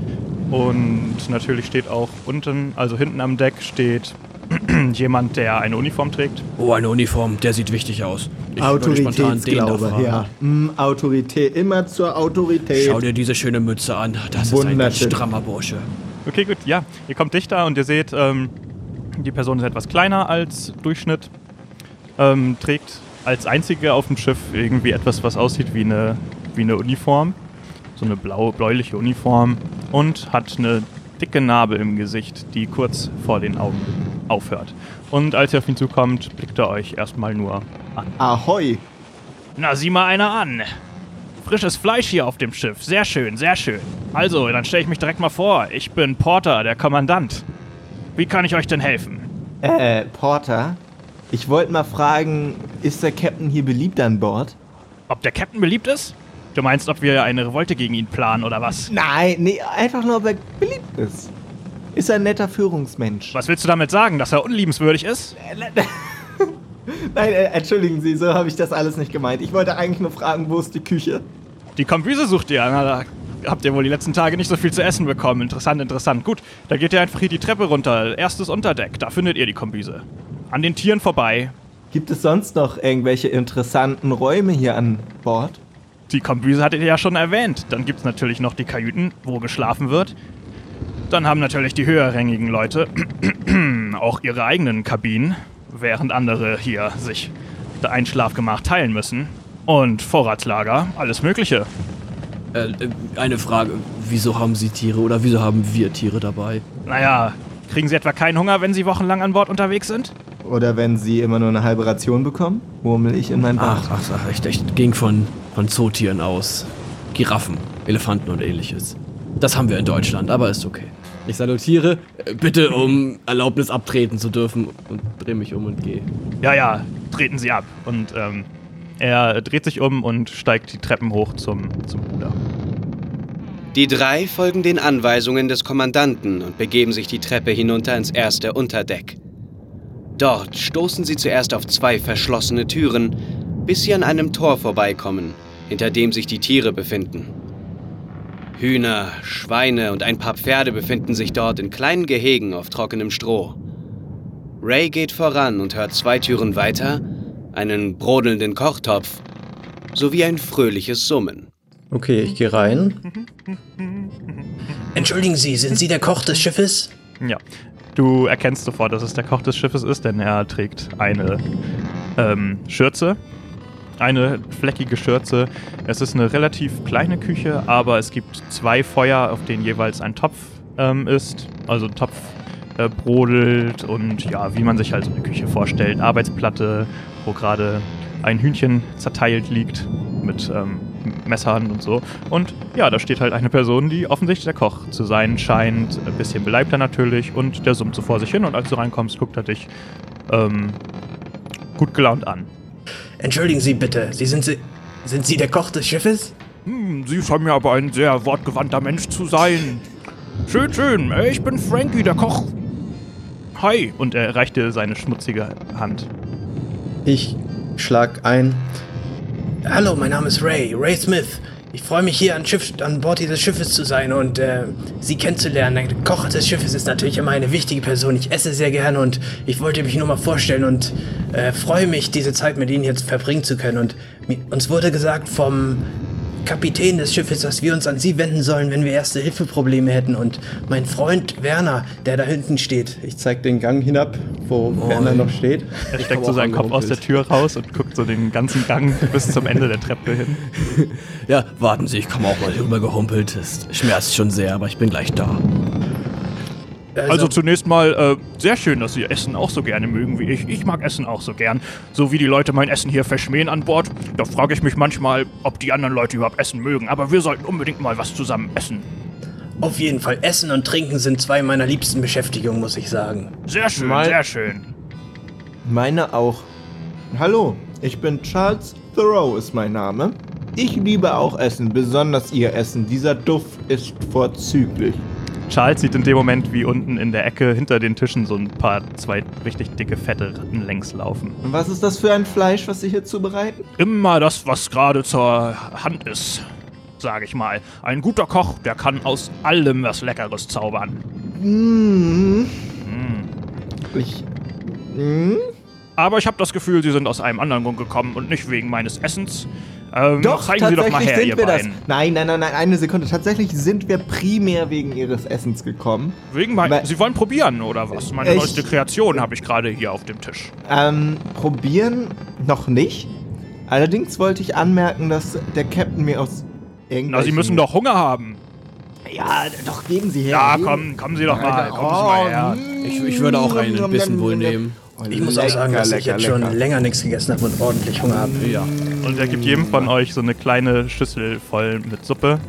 Und natürlich steht auch unten, also hinten am Deck steht jemand, der eine Uniform trägt. Oh, eine Uniform, der sieht wichtig aus. Ich würde spontan den da Autoritätsglaube, fragen. ja. Mm, Autorität, immer zur Autorität. Schau dir diese schöne Mütze an. Das ist ein strammer Bursche. Okay, gut, ja. Ihr kommt dichter und ihr seht, ähm, die Person ist etwas kleiner als Durchschnitt. Ähm, trägt als einzige auf dem Schiff irgendwie etwas, was aussieht wie eine, wie eine Uniform. So eine blau, bläuliche Uniform. Und hat eine dicke Narbe im Gesicht, die kurz vor den Augen aufhört. Und als ihr auf ihn zukommt, blickt er euch erstmal nur an. Ahoi. Na, sieh mal einer an. Frisches Fleisch hier auf dem Schiff. Sehr schön, sehr schön. Also, dann stelle ich mich direkt mal vor. Ich bin Porter, der Kommandant. Wie kann ich euch denn helfen? Äh, Porter. Ich wollte mal fragen, ist der Captain hier beliebt an Bord? Ob der Captain beliebt ist? Du meinst, ob wir eine Revolte gegen ihn planen oder was? Nein, nee, einfach nur, ob er beliebt ist. Ist ein netter Führungsmensch? Was willst du damit sagen, dass er unliebenswürdig ist? Nein, äh, entschuldigen Sie, so habe ich das alles nicht gemeint. Ich wollte eigentlich nur fragen, wo ist die Küche? Die Kombüse sucht ihr. Na, da habt ihr wohl die letzten Tage nicht so viel zu essen bekommen. Interessant, interessant. Gut, da geht ihr einfach hier die Treppe runter. Erstes Unterdeck, da findet ihr die Kombüse. An den Tieren vorbei. Gibt es sonst noch irgendwelche interessanten Räume hier an Bord? Die Kombüse hattet ihr ja schon erwähnt. Dann gibt es natürlich noch die Kajüten, wo geschlafen wird. Dann haben natürlich die höherrangigen Leute auch ihre eigenen Kabinen, während andere hier sich ein Schlafgemach teilen müssen. Und Vorratslager, alles Mögliche. Äh, äh, eine Frage. Wieso haben Sie Tiere oder wieso haben wir Tiere dabei? Naja, kriegen Sie etwa keinen Hunger, wenn Sie wochenlang an Bord unterwegs sind? Oder wenn Sie immer nur eine halbe Ration bekommen? Murmel ich in mein Bart. Ach, ach, ach ich, ich ging von, von Zootieren aus. Giraffen, Elefanten und ähnliches. Das haben wir in Deutschland, aber ist okay. Ich salutiere, äh, bitte um Erlaubnis abtreten zu dürfen und drehe mich um und gehe. Ja, ja, treten Sie ab. Und ähm, er dreht sich um und steigt die Treppen hoch zum, zum Ruder. Die drei folgen den Anweisungen des Kommandanten und begeben sich die Treppe hinunter ins erste Unterdeck. Dort stoßen sie zuerst auf zwei verschlossene Türen, bis sie an einem Tor vorbeikommen, hinter dem sich die Tiere befinden. Hühner, Schweine und ein paar Pferde befinden sich dort in kleinen Gehegen auf trockenem Stroh. Ray geht voran und hört zwei Türen weiter einen brodelnden Kochtopf sowie ein fröhliches Summen. Okay, ich gehe rein. Entschuldigen Sie, sind Sie der Koch des Schiffes? Ja. Du erkennst sofort, dass es der Koch des Schiffes ist, denn er trägt eine ähm, Schürze. Eine fleckige Schürze. Es ist eine relativ kleine Küche, aber es gibt zwei Feuer, auf denen jeweils ein Topf ähm, ist. Also ein Topf äh, brodelt und ja, wie man sich halt so eine Küche vorstellt. Arbeitsplatte, wo gerade ein Hühnchen zerteilt liegt mit ähm, Messern und so. Und ja, da steht halt eine Person, die offensichtlich der Koch zu sein scheint. Ein bisschen beleibter natürlich und der summt so vor sich hin und als du reinkommst, guckt er dich ähm, gut gelaunt an. Entschuldigen Sie bitte, Sie sind Sie. Sind Sie der Koch des Schiffes? Hm, Sie scheinen mir aber ein sehr wortgewandter Mensch zu sein. Schön, schön. Ich bin Frankie, der Koch. Hi. Und er reicht dir seine schmutzige Hand. Ich schlag ein. Hallo, mein Name ist Ray, Ray Smith. Ich freue mich hier an, Schiff, an Bord dieses Schiffes zu sein und äh, Sie kennenzulernen. Der Koch des Schiffes ist natürlich immer eine wichtige Person. Ich esse sehr gerne und ich wollte mich nur mal vorstellen und äh, freue mich, diese Zeit mit Ihnen jetzt verbringen zu können. Und uns wurde gesagt vom Kapitän des Schiffes, dass wir uns an Sie wenden sollen, wenn wir erste Hilfeprobleme hätten. Und mein Freund Werner, der da hinten steht. Ich zeig den Gang hinab, wo Werner noch steht. Er steckt so seinen Kopf aus der Tür raus und guckt so den ganzen Gang bis zum Ende der Treppe hin. Ja, warten Sie, ich komme auch mal rüber gehumpelt. Es schmerzt schon sehr, aber ich bin gleich da. Also zunächst mal, äh, sehr schön, dass Sie Essen auch so gerne mögen wie ich. Ich mag Essen auch so gern. So wie die Leute mein Essen hier verschmähen an Bord, da frage ich mich manchmal, ob die anderen Leute überhaupt Essen mögen. Aber wir sollten unbedingt mal was zusammen essen. Auf jeden Fall, Essen und Trinken sind zwei meiner liebsten Beschäftigungen, muss ich sagen. Sehr schön, Mal- sehr schön. Meine auch. Hallo, ich bin Charles Thoreau ist mein Name. Ich liebe auch Essen, besonders Ihr Essen. Dieser Duft ist vorzüglich. Charles sieht in dem Moment, wie unten in der Ecke hinter den Tischen so ein paar, zwei richtig dicke, fette Ratten längs laufen. Und was ist das für ein Fleisch, was Sie hier zubereiten? Immer das, was gerade zur Hand ist, sage ich mal. Ein guter Koch, der kann aus allem was Leckeres zaubern. Mmh. Ich. Mmh. Aber ich habe das Gefühl, Sie sind aus einem anderen Grund gekommen und nicht wegen meines Essens. Ähm, zeigen Sie doch mal her, sind ihr wir beiden. das. Nein, nein, nein, nein, eine Sekunde. Tatsächlich sind wir primär wegen Ihres Essens gekommen. Wegen mein, Weil- Sie wollen probieren, oder was? Meine Ich- neueste Kreation habe ich gerade hier auf dem Tisch. Ähm, probieren noch nicht. Allerdings wollte ich anmerken, dass der Captain mir aus Na. Sie müssen doch Hunger haben. Ja, doch, geben Sie her. Ja, komm, kommen Sie doch mal. Kommen Sie mal her. Ich, ich würde auch einen Bissen wohl nehmen. Ich muss auch sagen, dass ich jetzt schon länger nichts gegessen habe und ordentlich Hunger habe. Ja. Und er gibt jedem von euch so eine kleine Schüssel voll mit Suppe.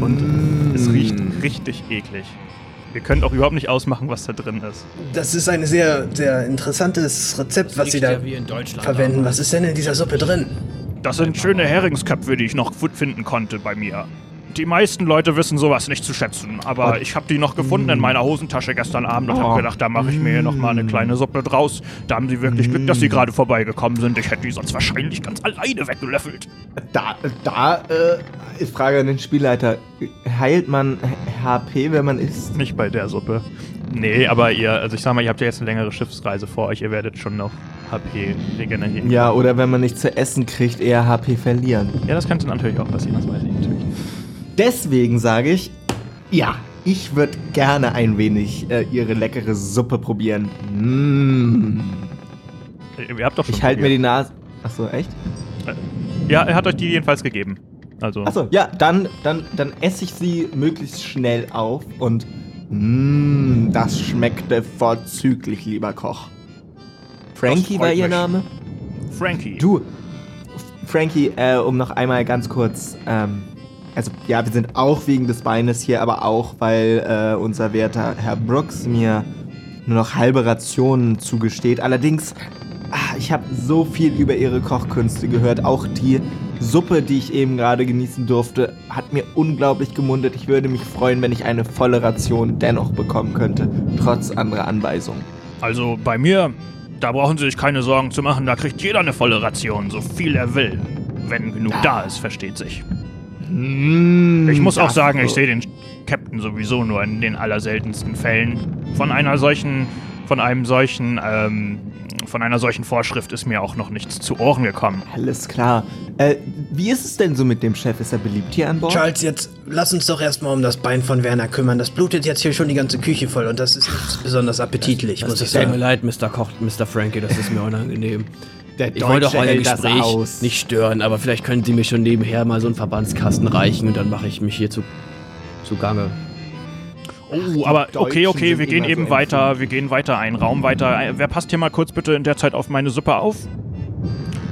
Und es riecht richtig eklig. Ihr könnt auch überhaupt nicht ausmachen, was da drin ist. Das ist ein sehr, sehr interessantes Rezept, was Sie da in Deutschland. verwenden. Was ist denn in dieser Suppe drin? Das sind schöne Heringsköpfe, die ich noch gut finden konnte bei mir. Die meisten Leute wissen sowas nicht zu schätzen, aber ich habe die noch gefunden in meiner Hosentasche gestern Abend und Oh. habe gedacht, da mache ich mir hier noch mal eine kleine Suppe draus. Da haben sie wirklich Glück, dass sie gerade vorbeigekommen sind. Ich hätte die sonst wahrscheinlich ganz alleine weggelöffelt. Da, da, äh, ist Frage an den Spielleiter. Heilt man HP, wenn man isst? Nicht bei der Suppe. Nee, aber ihr, also ich sag mal, ihr habt ja jetzt eine längere Schiffsreise vor euch, ihr werdet schon noch HP regenerieren. Ja, oder wenn man nicht zu essen kriegt, eher HP verlieren. Ja, das könnte natürlich auch passieren, das weiß ich natürlich. Deswegen sage ich, ja, ich würde gerne ein wenig äh, ihre leckere Suppe probieren. Mm. Ihr habt doch schon Ich halte mir die. Nase. Achso, echt? Ja, er hat euch die jedenfalls gegeben. Also, Achso, ja, dann, dann, dann esse ich sie möglichst schnell auf und. Mmm, das schmeckte vorzüglich, lieber Koch. Frankie war ihr mich. Name? Frankie. Du, Frankie, äh, um noch einmal ganz kurz, ähm, also ja, wir sind auch wegen des Beines hier, aber auch, weil äh, unser werter Herr Brooks mir nur noch halbe Rationen zugesteht. Allerdings, ah, ich habe so viel über ihre Kochkünste gehört. Auch die Suppe, die ich eben gerade genießen durfte, hat mir unglaublich gemundet. Ich würde mich freuen, wenn ich eine volle Ration dennoch bekommen könnte, trotz anderer Anweisungen. Also bei mir, da brauchen Sie sich keine Sorgen zu machen, da kriegt jeder eine volle Ration, so viel er will. Wenn genug da ist, versteht sich. Ich muss auch das- sagen, ich sehe den Captain sowieso nur in den allerseltensten Fällen. Von einer solchen, von einem solchen, ähm, von einer solchen Vorschrift ist mir auch noch nichts zu Ohren gekommen. Alles klar. Äh, wie ist es denn so mit dem Chef? Ist er beliebt hier an Bord? Charles, jetzt lass uns doch erstmal um das Bein von Werner kümmern. Das blutet jetzt hier schon die ganze Küche voll und das ist nicht besonders appetitlich, muss ich Es tut mir sagen. leid, Mr. Koch, Mr. Frankie, das ist mir unangenehm. Der Ich wollte auch euer Gespräch aus. nicht stören, aber vielleicht können Sie mir schon nebenher mal so einen Verbandskasten reichen und dann mache ich mich hier zu, zu Gange. Oh, aber okay, okay, wir gehen immer so eben weiter, wir gehen weiter, einen Raum weiter. Äh, Wer passt hier mal kurz bitte in der Zeit auf meine Suppe auf?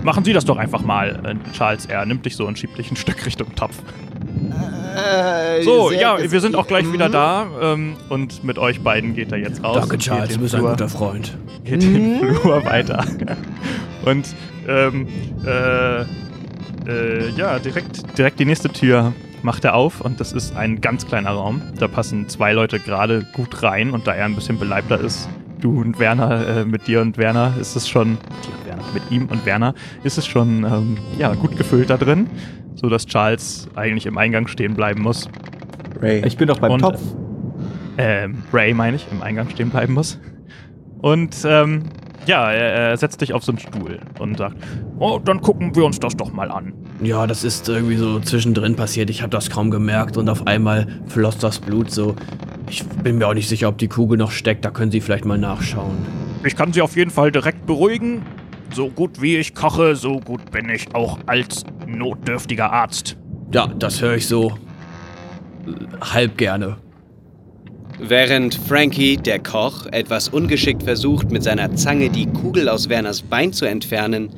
Machen Sie das doch einfach mal, äh, Charles. Er nimmt dich so und schiebt dich ein Stück Richtung Topf. Äh, So, ja, wir sind auch gleich wieder Mhm. da. Ähm, und mit euch beiden geht er jetzt raus. Danke, Charles, du bist ein guter Freund. geht den Flur weiter. Und ähm, äh, äh, ja, direkt, direkt die nächste Tür macht er auf und das ist ein ganz kleiner Raum. Da passen zwei Leute gerade gut rein und da er ein bisschen beleibter ist, du und Werner, äh, mit dir und Werner ist es schon, mit ihm und Werner ist es schon ähm, ja, gut gefüllt da drin. Sodass Charles eigentlich im Eingang stehen bleiben muss. Ray. Ich bin doch beim Und- Topf. Ähm, Ray, meine ich, im Eingang stehen bleiben muss. Und ähm, ja, er, er setzt dich auf so einen Stuhl und sagt, oh, dann gucken wir uns das doch mal an. Ja, das ist irgendwie so zwischendrin passiert. Ich habe das kaum gemerkt und auf einmal floss das Blut so. Ich bin mir auch nicht sicher, ob die Kugel noch steckt. Da können Sie vielleicht mal nachschauen. Ich kann Sie auf jeden Fall direkt beruhigen. So gut wie ich koche, so gut bin ich auch als notdürftiger Arzt. Ja, das höre ich so äh, halb gerne. Während Frankie, der Koch, etwas ungeschickt versucht, mit seiner Zange die Kugel aus Werners Bein zu entfernen,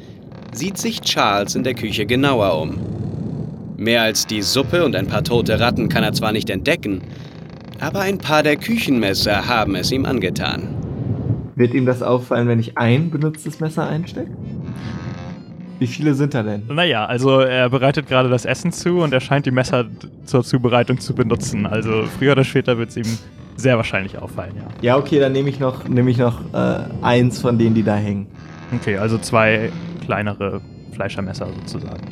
sieht sich Charles in der Küche genauer um. Mehr als die Suppe und ein paar tote Ratten kann er zwar nicht entdecken, aber ein paar der Küchenmesser haben es ihm angetan. Wird ihm das auffallen, wenn ich ein benutztes Messer einstecke? Wie viele sind da denn? Naja, also er bereitet gerade das Essen zu und er scheint die Messer zur Zubereitung zu benutzen. Also früher oder später wird es ihm sehr wahrscheinlich auffallen, ja. Ja, okay, dann nehme ich noch, nehme ich noch äh, eins von denen, die da hängen. Okay, also zwei kleinere Fleischermesser sozusagen.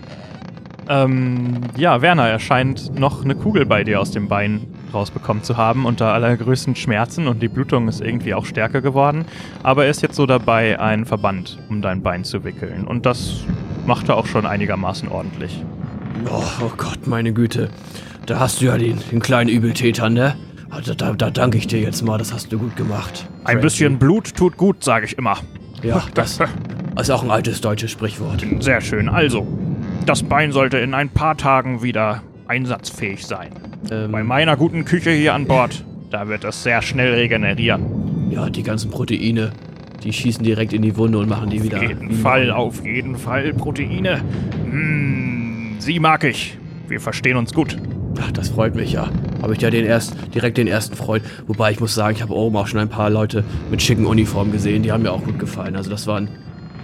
Ähm, ja, Werner, er scheint noch eine Kugel bei dir aus dem Bein rausbekommen zu haben, unter allergrößten Schmerzen und die Blutung ist irgendwie auch stärker geworden. Aber er ist jetzt so dabei, einen Verband um dein Bein zu wickeln. Und das macht er auch schon einigermaßen ordentlich. Oh, oh Gott, meine Güte. Da hast du ja den, den kleinen Übeltäter, ne? Da, da, da danke ich dir jetzt mal, das hast du gut gemacht. Ein Frankie. bisschen Blut tut gut, sage ich immer. Ja, das ist auch ein altes deutsches Sprichwort. Sehr schön. Also, das Bein sollte in ein paar Tagen wieder einsatzfähig sein. Ähm, Bei meiner guten Küche hier an Bord, da wird es sehr schnell regenerieren. ja, die ganzen Proteine, die schießen direkt in die Wunde und machen die wieder. Auf jeden Fall, auf jeden Fall Proteine. Hm, sie mag ich. Wir verstehen uns gut. Ach, das freut mich ja. Habe ich ja den erst, direkt den ersten Freund. Wobei ich muss sagen, ich habe oben auch schon ein paar Leute mit schicken Uniformen gesehen, die haben mir auch gut gefallen. Also das waren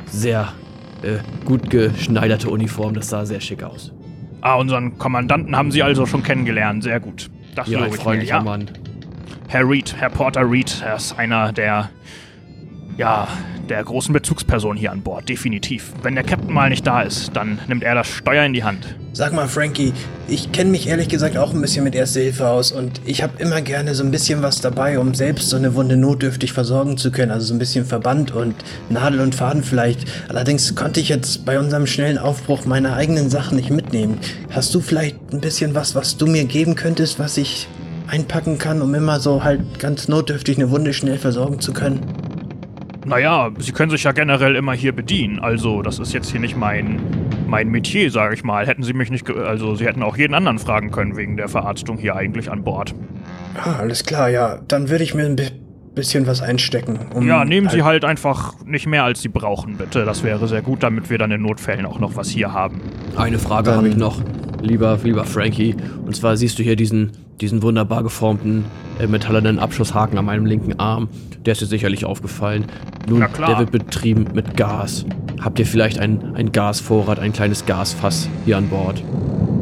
sehr äh, gut geschneiderte Uniformen, das sah sehr schick aus. Ah, unseren Kommandanten haben Sie also schon kennengelernt. Sehr gut. Das Ja, ein mir, freundlicher ja. Mann. Herr Reed, Herr Porter Reed, er ist einer der, ja, der großen Bezugspersonen hier an Bord, definitiv. Wenn der Captain mal nicht da ist, dann nimmt er das Steuer in die Hand. Sag mal, Frankie, ich kenne mich ehrlich gesagt auch ein bisschen mit Erste Hilfe aus und ich habe immer gerne so ein bisschen was dabei, um selbst so eine Wunde notdürftig versorgen zu können. Also so ein bisschen Verband und Nadel und Faden vielleicht. Allerdings konnte ich jetzt bei unserem schnellen Aufbruch meine eigenen Sachen nicht mitnehmen. Hast du vielleicht ein bisschen was, was du mir geben könntest, was ich einpacken kann, um immer so halt ganz notdürftig eine Wunde schnell versorgen zu können? Naja, Sie können sich ja generell immer hier bedienen. Also, das ist jetzt hier nicht mein, mein Metier, sage ich mal. Hätten Sie mich nicht, also Sie hätten auch jeden anderen fragen können wegen der Verarztung hier eigentlich an Bord. Ah, alles klar, ja. Dann würde ich mir ein bi- bisschen was einstecken. Um Ja, nehmen Sie halt einfach nicht mehr, als Sie brauchen, bitte. Das wäre sehr gut, damit wir dann in Notfällen auch noch was hier haben. Eine Frage habe ich noch, lieber, lieber Frankie. Und zwar siehst du hier diesen, diesen wunderbar geformten äh, metallenen Abschusshaken an meinem linken Arm. Der ist dir sicherlich aufgefallen. Nun, Na klar. der wird betrieben mit Gas. Habt ihr vielleicht ein, ein Gasvorrat, ein kleines Gasfass hier an Bord?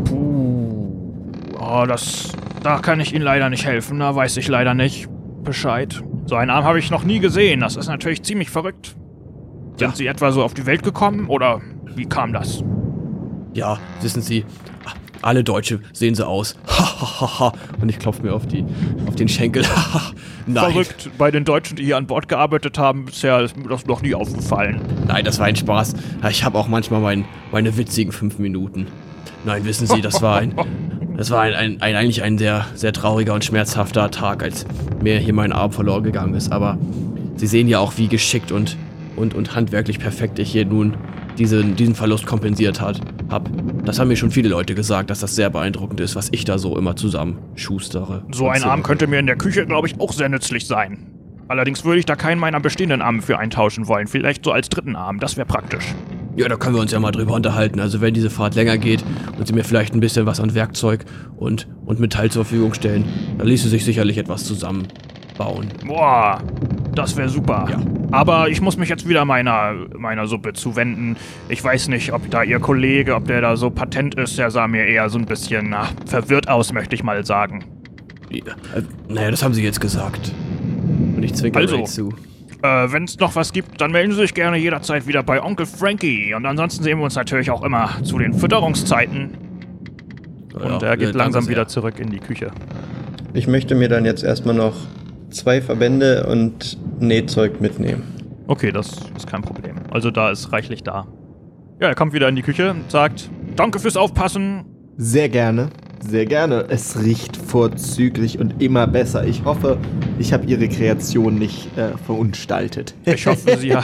Puh. Oh, das. Da kann ich Ihnen leider nicht helfen. Da weiß ich leider nicht Bescheid. So einen Arm habe ich noch nie gesehen. Das ist natürlich ziemlich verrückt. Sind Ja. Sie etwa so auf die Welt gekommen oder wie kam das? Ja, wissen Sie, alle Deutsche sehen so aus. Und ich klopfe mir auf, die, auf den Schenkel. Nein. Verrückt. Bei den Deutschen, die hier an Bord gearbeitet haben, bisher ist mir das noch nie aufgefallen. Nein, das war ein Spaß. Ich habe auch manchmal mein, meine witzigen fünf Minuten. Nein, wissen Sie, das war ein, das war ein, ein, ein eigentlich ein sehr, sehr trauriger und schmerzhafter Tag, als mir hier mein Arm verloren gegangen ist. Aber Sie sehen ja auch, wie geschickt und, und, und handwerklich perfekt ich hier nun diesen, diesen Verlust kompensiert hat, hab. Das haben mir schon viele Leute gesagt, dass das sehr beeindruckend ist, was ich da so immer zusammen schustere. So ein Arm könnte mir in der Küche, glaube ich, auch sehr nützlich sein. Allerdings würde ich da keinen meiner bestehenden Arme für eintauschen wollen. Vielleicht so als dritten Arm. Das wäre praktisch. Ja, da können wir uns ja mal drüber unterhalten. Also wenn diese Fahrt länger geht und Sie mir vielleicht ein bisschen was an Werkzeug und, und Metall zur Verfügung stellen, dann ließe sich sicherlich etwas zusammenbauen. Boah, das wäre super. Ja. Aber ich muss mich jetzt wieder meiner, meiner Suppe zuwenden. Ich weiß nicht, ob da Ihr Kollege, ob der da so patent ist. Der sah mir eher so ein bisschen na, verwirrt aus, möchte ich mal sagen. Ja, äh, naja, das haben Sie jetzt gesagt. Und ich zwinker Also. Zu. Äh, wenn es noch was gibt, dann melden Sie sich gerne jederzeit wieder bei Onkel Frankie. Und ansonsten sehen wir uns natürlich auch immer zu den Fütterungszeiten. Und Ja, er geht äh, langsam wieder zurück in die Küche. Ich möchte mir dann jetzt erstmal noch zwei Verbände und Nähzeug mitnehmen. Okay, das ist kein Problem. Also da ist reichlich da. Ja, er kommt wieder in die Küche und sagt, danke fürs Aufpassen. Sehr gerne. Sehr gerne. Es riecht vorzüglich und immer besser. Ich hoffe, ich habe Ihre Kreation nicht äh, verunstaltet. Ich hoffe, Sie, ha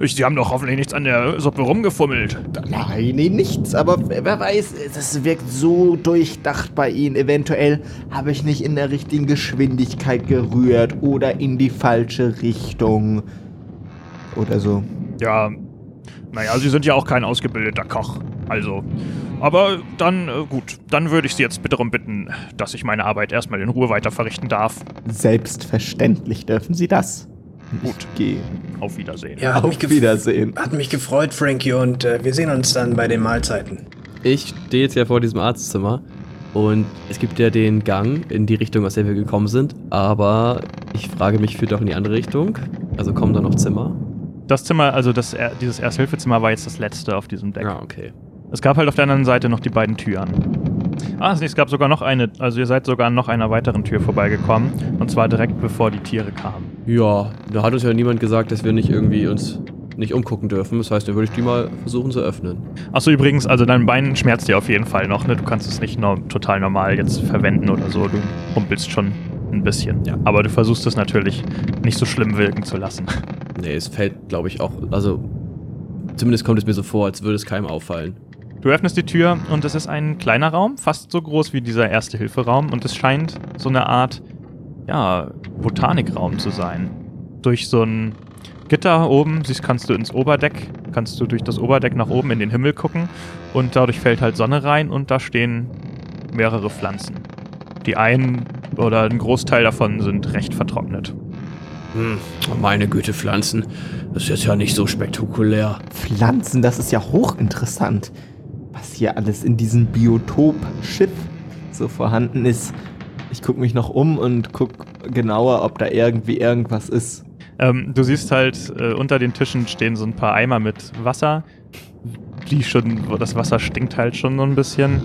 Sie haben doch hoffentlich nichts an der Suppe rumgefummelt. Nein, nee, nichts. Aber wer weiß, das wirkt so durchdacht bei Ihnen. Eventuell habe ich nicht in der richtigen Geschwindigkeit gerührt oder in die falsche Richtung. Oder so. Ja, naja, Sie sind ja auch kein ausgebildeter Koch. Also, aber dann, äh, gut, dann würde ich Sie jetzt bitte darum bitten, dass ich meine Arbeit erstmal in Ruhe weiter verrichten darf. Selbstverständlich dürfen Sie das. Gut. Ich gehe. Auf Wiedersehen. Ja, Auf Wiedersehen. hat mich gefreut, Frankie, und äh, wir sehen uns dann bei den Mahlzeiten. Ich stehe jetzt ja vor diesem Arztzimmer und es gibt ja den Gang in die Richtung, aus der wir gekommen sind, aber ich frage mich, führt auch in die andere Richtung? Also kommen da noch Zimmer? Das Zimmer, also das, dieses Ersthilfezimmer war jetzt das letzte auf diesem Deck. Ja, okay. Es gab halt auf der anderen Seite noch die beiden Türen. Ah, nee, es gab sogar noch eine, also ihr seid sogar an noch einer weiteren Tür vorbeigekommen. Und zwar direkt bevor die Tiere kamen. Ja, da hat uns ja niemand gesagt, dass wir nicht irgendwie uns nicht umgucken dürfen. Das heißt, dann würde ich die mal versuchen zu öffnen. Achso, übrigens, also dein Bein schmerzt dir auf jeden Fall noch, ne? Du kannst es nicht nur total normal jetzt verwenden oder so. Du humpelst schon ein bisschen. Ja. Aber du versuchst es natürlich nicht so schlimm wirken zu lassen. Nee, es fällt, glaube ich, auch. Also, zumindest kommt es mir so vor, als würde es keinem auffallen. Du öffnest die Tür und es ist ein kleiner Raum, fast so groß wie dieser Erste-Hilfe-Raum und es scheint so eine Art, ja, Botanikraum zu sein. Durch so ein Gitter oben, siehst, kannst du ins Oberdeck, kannst du durch das Oberdeck nach oben in den Himmel gucken und dadurch fällt halt Sonne rein und da stehen mehrere Pflanzen. Die einen oder ein Großteil davon sind recht vertrocknet. Hm, meine Güte, Pflanzen. Das ist jetzt ja nicht so spektakulär. Pflanzen, das ist ja hochinteressant. Was hier alles in diesem Biotop-Schiff so vorhanden ist. Ich gucke mich noch um und guck genauer, ob da irgendwie irgendwas ist. Ähm, du siehst halt, äh, unter den Tischen stehen so ein paar Eimer mit Wasser. Die schon, das Wasser stinkt halt schon so ein bisschen.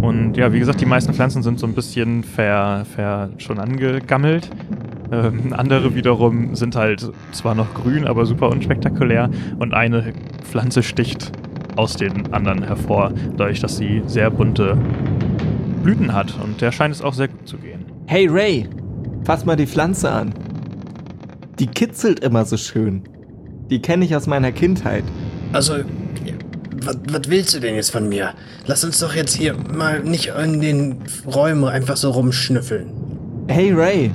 Und ja, wie gesagt, die meisten Pflanzen sind so ein bisschen ver, ver schon angegammelt. Ähm, andere wiederum sind halt zwar noch grün, aber super unspektakulär. Und eine Pflanze sticht aus den anderen hervor, dadurch, dass sie sehr bunte Blüten hat. Und der scheint es auch sehr gut zu gehen. Hey Ray, fass mal die Pflanze an. Die kitzelt immer so schön. Die kenne ich aus meiner Kindheit. Also, was willst du denn jetzt von mir? Lass uns doch jetzt hier mal nicht in den Räumen einfach so rumschnüffeln. Hey Ray,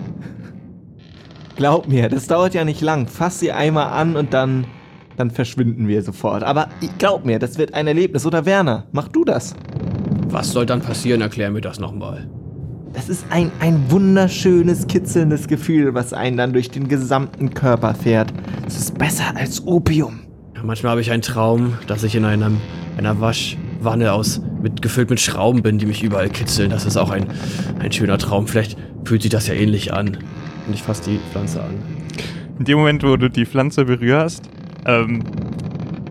glaub mir, das dauert ja nicht lang. Fass sie einmal an und dann, dann verschwinden wir sofort. Aber glaub mir, das wird ein Erlebnis. Oder Werner, mach du das. Was soll dann passieren? Erklär mir das nochmal. Das ist ein, ein wunderschönes, kitzelndes Gefühl, was einen dann durch den gesamten Körper fährt. Es ist besser als Opium. Ja, manchmal habe ich einen Traum, dass ich in einem, einer Waschwanne aus, mit, gefüllt mit Schrauben bin, die mich überall kitzeln. Das ist auch ein, ein schöner Traum. Vielleicht fühlt sich das ja ähnlich an. Und ich fasse die Pflanze an. In dem Moment, wo du die Pflanze berührst, ähm,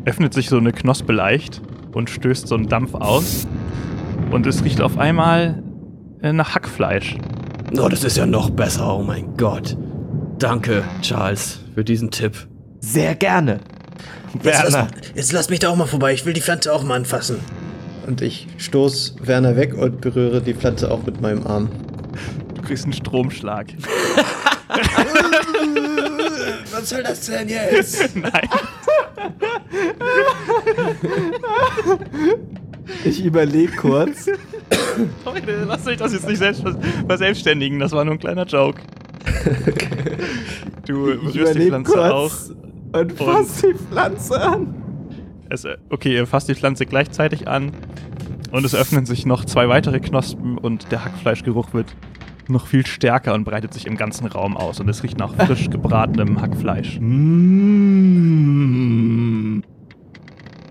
öffnet sich so eine Knospe leicht und stößt so einen Dampf aus. Und es riecht auf einmal äh, nach Hackfleisch. Oh, das ist ja noch besser. Oh mein Gott. Danke, Charles, für diesen Tipp. Sehr gerne. Jetzt lass, Werner. jetzt lass mich da auch mal vorbei. Ich will die Pflanze auch mal anfassen. Und ich stoß Werner weg und berühre die Pflanze auch mit meinem Arm. Du kriegst einen Stromschlag. Was soll das denn jetzt? Nein. Ich überlege kurz. Leute, lasst euch das jetzt nicht selbst verselbstständigen. Das war nur ein kleiner Joke. Du Ich berührst die Pflanze auch. kurz und fass die Pflanze an. Es, okay, ihr fasst die Pflanze gleichzeitig an und es öffnen sich noch zwei weitere Knospen und der Hackfleischgeruch wird noch viel stärker und breitet sich im ganzen Raum aus und es riecht nach frisch gebratenem Hackfleisch. Mmh.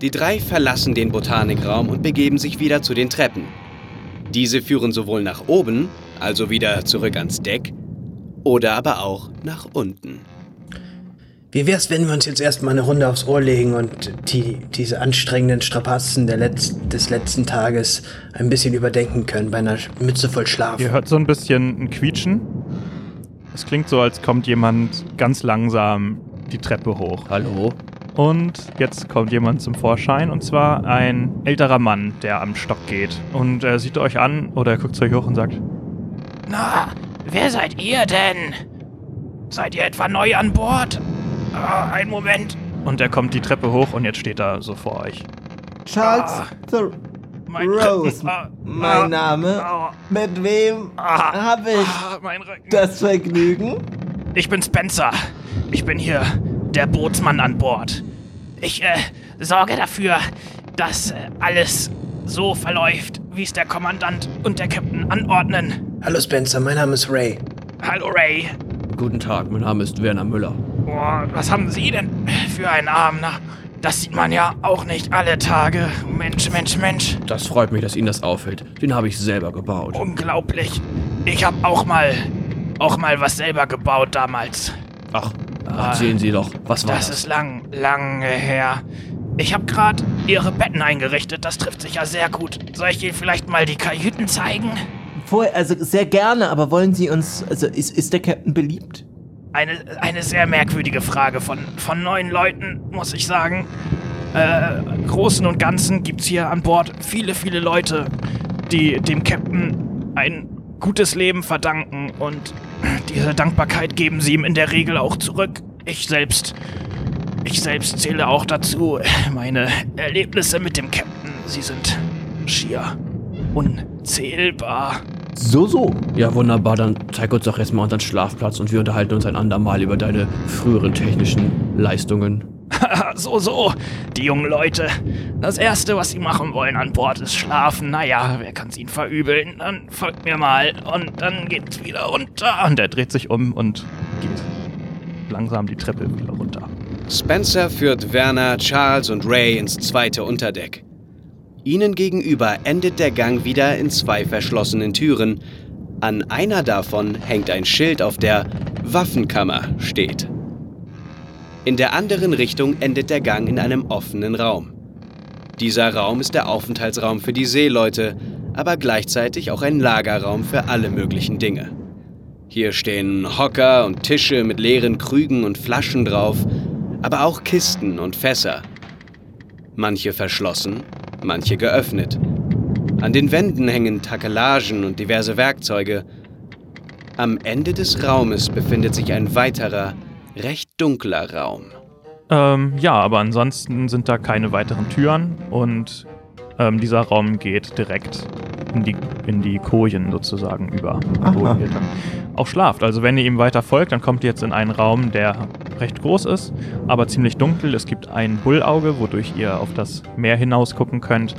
Die drei verlassen den Botanikraum und begeben sich wieder zu den Treppen. Diese führen sowohl nach oben, also wieder zurück ans Deck, oder aber auch nach unten. Wie wär's, wenn wir uns jetzt erstmal eine Runde aufs Ohr legen und die, diese anstrengenden Strapazen der Letz-, des letzten Tages ein bisschen überdenken können bei einer Mütze voll Schlaf? Ihr hört so ein bisschen ein Quietschen. Es klingt so, als kommt jemand ganz langsam die Treppe hoch. Hallo? Und jetzt kommt jemand zum Vorschein, und zwar ein älterer Mann, der am Stock geht. Und er sieht euch an oder er guckt zu euch hoch und sagt: Na, wer seid ihr denn? Seid ihr etwa neu an Bord? Ah, einen Moment. Und er kommt die Treppe hoch und jetzt steht er so vor euch. Charles Ah. the Mein Rose, Rücken. Ah, mein ah, Name. ah, Mit wem Ah. habe ich ah, mein das Vergnügen? Ich bin Spencer. Ich bin hier der Bootsmann an Bord. Ich äh, sorge dafür, dass äh, alles so verläuft, wie es der Kommandant und der Captain anordnen. Hallo Spencer, mein Name ist Ray. Hallo Ray. Guten Tag, mein Name ist Werner Müller. Boah, was haben Sie denn für einen Arm? Na, das sieht man ja auch nicht alle Tage. Mensch, Mensch, Mensch. Das freut mich, dass Ihnen das auffällt. Den habe ich selber gebaut. Unglaublich. Ich habe auch mal, auch mal was selber gebaut damals. Ach, erzählen Sie doch, was war Das das? ist lang, lange her. Ich habe gerade Ihre Betten eingerichtet. Das trifft sich ja sehr gut. Soll ich Ihnen vielleicht mal die Kajüten zeigen? Vorher, also sehr gerne, aber wollen Sie uns, also ist, ist der Captain beliebt? Eine, eine sehr merkwürdige Frage von, von neuen Leuten, muss ich sagen. Äh, Großen und Ganzen gibt's hier an Bord viele, viele Leute, die dem Captain ein gutes Leben verdanken und diese Dankbarkeit geben sie ihm in der Regel auch zurück. Ich selbst, ich selbst zähle auch dazu. Meine Erlebnisse mit dem Captain, sie sind schier unzählbar. So, so. Ja, wunderbar, dann zeig uns doch jetzt mal unseren Schlafplatz und wir unterhalten uns ein andermal über deine früheren technischen Leistungen. so, so, die jungen Leute. Das Erste, was sie machen wollen an Bord, ist schlafen. Naja, wer kann's ihnen verübeln? Dann folgt mir mal und dann geht's wieder runter. Und er dreht sich um und geht langsam die Treppe wieder runter. Spencer führt Werner, Charles und Ray ins zweite Unterdeck. Ihnen gegenüber endet der Gang wieder in zwei verschlossenen Türen. An einer davon hängt ein Schild, auf der Waffenkammer steht. In der anderen Richtung endet der Gang in einem offenen Raum. Dieser Raum ist der Aufenthaltsraum für die Seeleute, aber gleichzeitig auch ein Lagerraum für alle möglichen Dinge. Hier stehen Hocker und Tische mit leeren Krügen und Flaschen drauf, aber auch Kisten und Fässer. Manche verschlossen, manche geöffnet. An den Wänden hängen Takelagen und diverse Werkzeuge. Am Ende des Raumes befindet sich ein weiterer, recht dunkler Raum. Ähm, ja, aber ansonsten sind da keine weiteren Türen und ähm, dieser Raum geht direkt in die, in die Kojen sozusagen über. wo ihr dann auch schlaft. Also wenn ihr ihm weiter folgt, dann kommt ihr jetzt in einen Raum, der recht groß ist, aber ziemlich dunkel. Es gibt ein Bullauge, wodurch ihr auf das Meer hinaus gucken könnt.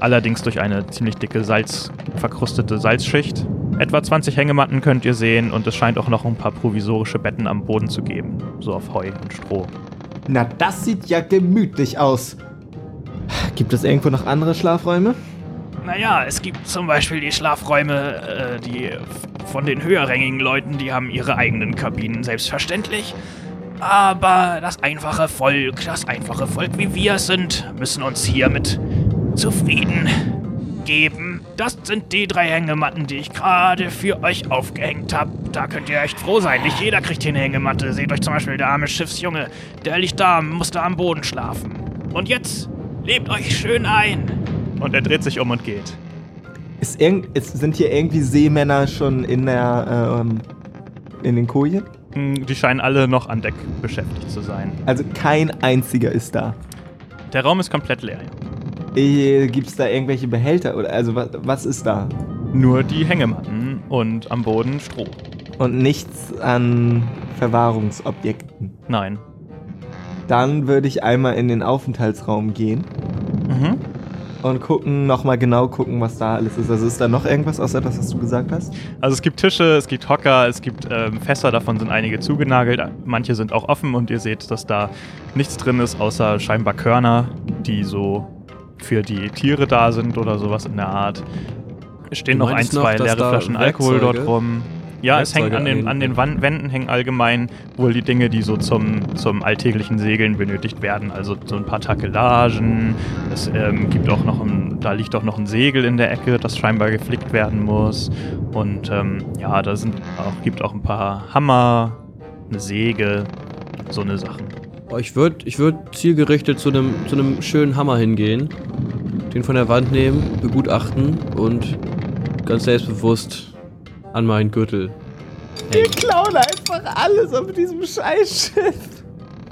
Allerdings durch eine ziemlich dicke Salz, verkrustete Salzschicht. Etwa 20 Hängematten könnt ihr sehen und es scheint auch noch ein paar provisorische Betten am Boden zu geben. So auf Heu und Stroh. Na, das sieht ja gemütlich aus. Gibt es irgendwo noch andere Schlafräume? Naja, es gibt zum Beispiel die Schlafräume, äh, die von den höherrangigen Leuten, die haben ihre eigenen Kabinen, selbstverständlich. Aber das einfache Volk, das einfache Volk, wie wir es sind, müssen uns hiermit zufrieden geben. Das sind die drei Hängematten, die ich gerade für euch aufgehängt habe. Da könnt ihr echt froh sein. Nicht jeder kriegt hier eine Hängematte. Seht euch zum Beispiel der arme Schiffsjunge. Der liegt da, muss da am Boden schlafen. Und jetzt lebt euch schön ein. Und er dreht sich um und geht. Ist irgend, ist, sind hier irgendwie Seemänner schon in der, ähm, in den Kojen? Hm, Die scheinen alle noch an Deck beschäftigt zu sein. Also kein einziger ist da. Der Raum ist komplett leer. Äh, Gibt es da irgendwelche Behälter oder also was, was ist da? Nur die Hängematten und am Boden Stroh. Und nichts an Verwahrungsobjekten. Nein. Dann würde ich einmal in den Aufenthaltsraum gehen Mhm. Und gucken, nochmal genau gucken, was da alles ist. Also ist da noch irgendwas außer das, was du gesagt hast? Also es gibt Tische, es gibt Hocker, es gibt ähm, Fässer, davon sind einige zugenagelt. Manche sind auch offen und ihr seht, dass da nichts drin ist, außer scheinbar Körner, die so für die Tiere da sind oder sowas in der Art. Es stehen noch ein, noch, zwei dass leere Flaschen Alkohol dort rum. Ja, es hängen Werkzeuge an den, an den Wan- Wänden hängen allgemein wohl die Dinge, die so zum, zum alltäglichen Segeln benötigt werden. Also so ein paar Takelagen. Es ähm, gibt auch noch ein, da liegt auch noch ein Segel in der Ecke, das scheinbar geflickt werden muss. Und ähm, ja, da sind auch, gibt auch ein paar Hammer, eine Säge, so eine Sachen. Ich würde ich würd zielgerichtet zu einem zu einem schönen Hammer hingehen, den von der Wand nehmen, begutachten und ganz selbstbewusst an meinen Gürtel Wir klauen einfach alles auf diesem Scheißschiff.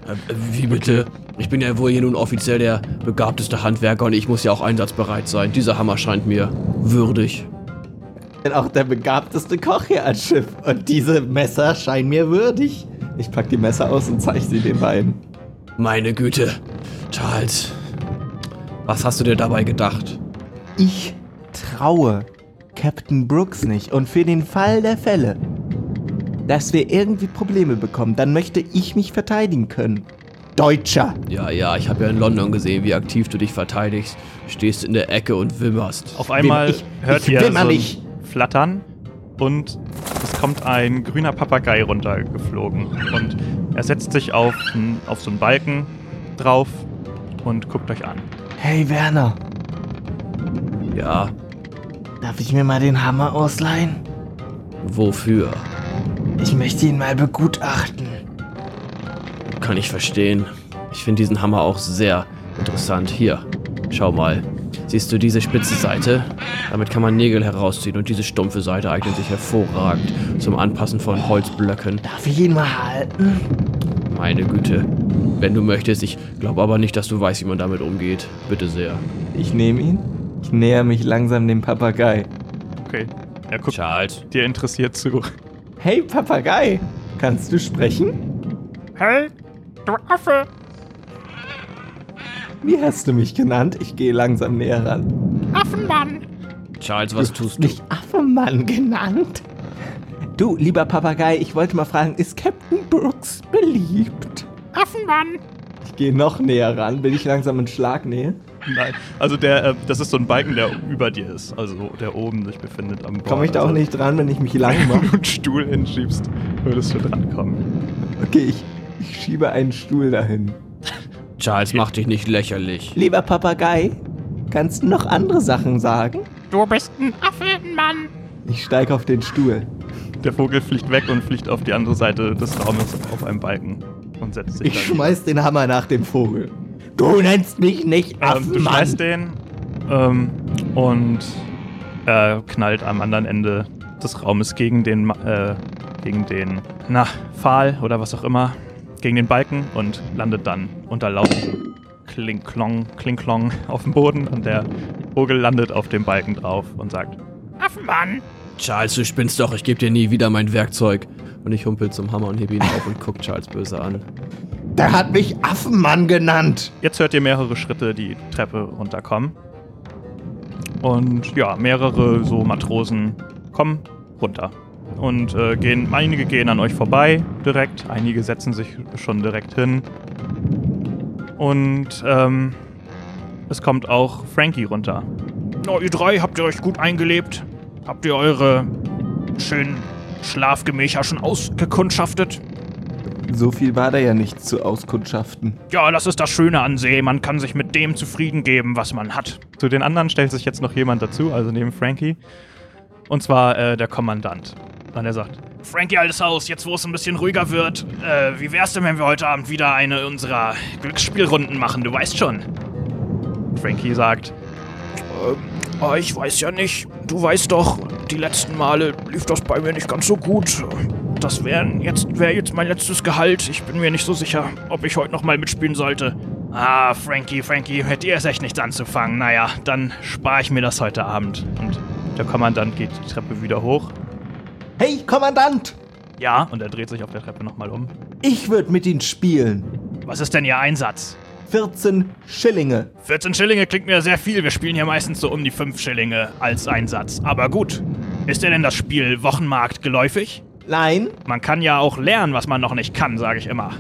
Äh, Wie bitte? Ich bin ja wohl hier nun offiziell der begabteste Handwerker und ich muss ja auch einsatzbereit sein. Dieser Hammer scheint mir würdig. bin auch der begabteste Koch hier als Schiff. Und diese Messer scheinen mir würdig. Ich pack die Messer aus und zeige sie den beiden. Meine Güte. Charles, was hast du dir dabei gedacht? Ich traue Captain Brooks nicht. Und für den Fall der Fälle, dass wir irgendwie Probleme bekommen, dann möchte ich mich verteidigen können. Deutscher. Ja, ja, ich habe ja in London gesehen, wie aktiv du dich verteidigst. Stehst in der Ecke und wimmerst. Auf einmal ich- hört ich ihr will so nicht. Flattern und es kommt ein grüner Papagei runtergeflogen. Und er setzt sich auf, auf so einen Balken drauf und guckt euch an. Hey Werner, Ja, darf ich mir mal den Hammer ausleihen? wofür? Ich möchte ihn mal begutachten. Kann ich verstehen. Ich finde diesen Hammer auch sehr interessant. Hier, schau mal. Siehst du diese spitze Seite? Damit kann man Nägel herausziehen und diese stumpfe Seite eignet sich hervorragend zum Anpassen von Holzblöcken. Darf ich ihn mal halten? Meine Güte. Wenn du möchtest, ich glaube aber nicht, dass du weißt, wie man damit umgeht. Bitte sehr. Ich nehme ihn. Ich näher mich langsam dem Papagei. Okay. Er guckt Charles. dir interessiert zu. Hey Papagei, kannst du sprechen? Hey, du Affe! Wie hast du mich genannt? Ich gehe langsam näher ran. Affenmann! Charles, was tust du? Nicht Affenmann genannt? Du, lieber Papagei, ich wollte mal fragen, ist Captain Brooks beliebt? Affenmann! Ich gehe noch näher ran. Bin ich langsam in Schlagnähe? Nein. Also der, äh, das ist so ein Balken, der über dir ist. Also der oben sich befindet am Bord. Komme ich da auch also, nicht dran, wenn ich mich lang Wenn mache? du einen Stuhl hinschiebst, würdest du drankommen. Okay, ich, ich schiebe einen Stuhl dahin. Charles, mach dich nicht lächerlich. Lieber Papagei, kannst du noch andere Sachen sagen? Du bist ein Affenmann! Ich steige auf den Stuhl. Der Vogel fliegt weg und fliegt auf die andere Seite des Raumes auf einem Balken und setzt sich Ich dann. schmeiß den Hammer nach dem Vogel. Du nennst mich nicht Ähm, du Affenmann. schmeißt den ähm, und er knallt am anderen Ende des Raumes gegen den, Ma- äh, gegen den, na, Pfahl oder was auch immer, gegen den Balken und landet dann unter lauten Kling-Klong, Kling-Klong auf dem Boden und der Vogel landet auf dem Balken drauf und sagt, Affenmann! Charles, du spinnst doch, ich gebe dir nie wieder mein Werkzeug. Und ich humpel zum Hammer und heb ihn auf und guck Charles böse an. Der hat mich Affenmann genannt. Jetzt hört ihr mehrere Schritte die Treppe runterkommen. Und ja, mehrere so Matrosen kommen runter. Und äh, gehen, einige gehen an euch vorbei direkt, einige setzen sich schon direkt hin. Und ähm, es kommt auch Frankie runter. Oh, ihr drei, habt ihr euch gut eingelebt? Habt ihr eure schönen Schlafgemächer schon ausgekundschaftet? So viel war da ja nicht zu auskundschaften. Ja, das ist das Schöne an See. Man kann sich mit dem zufrieden geben, was man hat. Zu den anderen stellt sich jetzt noch jemand dazu, also neben Frankie. Und zwar äh, der Kommandant. Und er sagt, Frankie, altes Haus, jetzt wo es ein bisschen ruhiger wird, äh, wie wär's denn, wenn wir heute Abend wieder eine unserer Glücksspielrunden machen? Du weißt schon. Frankie sagt, Oh, ich weiß ja nicht. Du weißt doch, die letzten Male lief das bei mir nicht ganz so gut. Das wäre jetzt, wär jetzt mein letztes Gehalt. Ich bin mir nicht so sicher, ob ich heute noch mal mitspielen sollte. Ah, Frankie, Frankie, mit dir ist echt nichts anzufangen. Naja, dann spare ich mir das heute Abend. und der Kommandant geht die Treppe wieder hoch. Hey, Kommandant! Ja. Und er dreht sich auf der Treppe nochmal um. Ich würde mit Ihnen spielen. Was ist denn Ihr Einsatz? 14 Schillinge. 14 Schillinge klingt mir sehr viel. Wir spielen hier meistens so um die 5 Schillinge als Einsatz. Aber gut. Ist dir denn das Spiel Wochenmarkt geläufig? Nein, Man kann ja auch lernen, was man noch nicht kann, sage ich immer.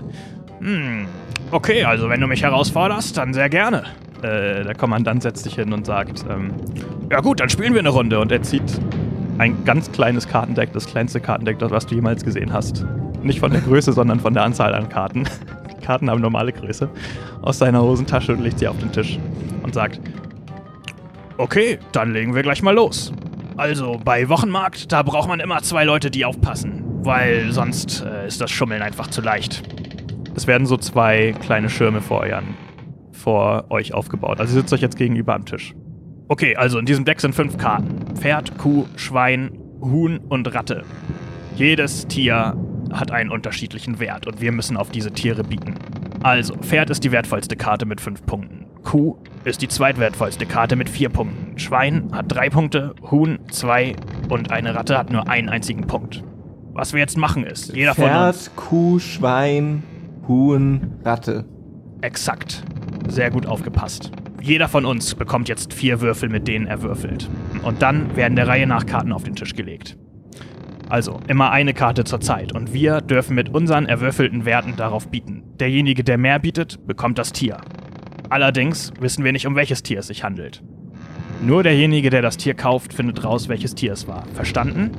Hm. Okay, also wenn du mich herausforderst, dann sehr gerne. Äh, der Kommandant setzt sich hin und sagt, ähm, Ja gut, dann spielen wir eine Runde. Und er zieht ein ganz kleines Kartendeck, das kleinste Kartendeck, das was du jemals gesehen hast. Nicht von der Größe, sondern von der Anzahl an Karten. Die Karten haben normale Größe. Aus seiner Hosentasche und legt sie auf den Tisch und sagt: Okay, dann legen wir gleich mal los. Also, bei Wochenmarkt, da braucht man immer zwei Leute, die aufpassen. Weil sonst äh, ist das Schummeln einfach zu leicht. Es werden so zwei kleine Schirme vor, euren, vor euch aufgebaut. Also ihr sitzt euch jetzt gegenüber am Tisch. Okay, also in diesem Deck sind fünf Karten: Pferd, Kuh, Schwein, Huhn und Ratte. Jedes Tier hat einen unterschiedlichen Wert und wir müssen auf diese Tiere bieten. Also, Pferd ist die wertvollste Karte mit fünf Punkten. Kuh ist die zweitwertvollste Karte mit vier Punkten. Schwein hat drei Punkte, Huhn zwei und eine Ratte hat nur einen einzigen Punkt. Was wir jetzt machen ist, jeder von uns. Pferd, Kuh, Schwein, Huhn, Ratte. Exakt. Sehr gut aufgepasst. Jeder von uns bekommt jetzt vier Würfel, mit denen er würfelt. Und dann werden der Reihe nach Karten auf den Tisch gelegt. Also immer eine Karte zur Zeit und wir dürfen mit unseren erwürfelten Werten darauf bieten. Derjenige, der mehr bietet, bekommt das Tier. Allerdings wissen wir nicht, um welches Tier es sich handelt. Nur derjenige, der das Tier kauft, findet raus, welches Tier es war. Verstanden?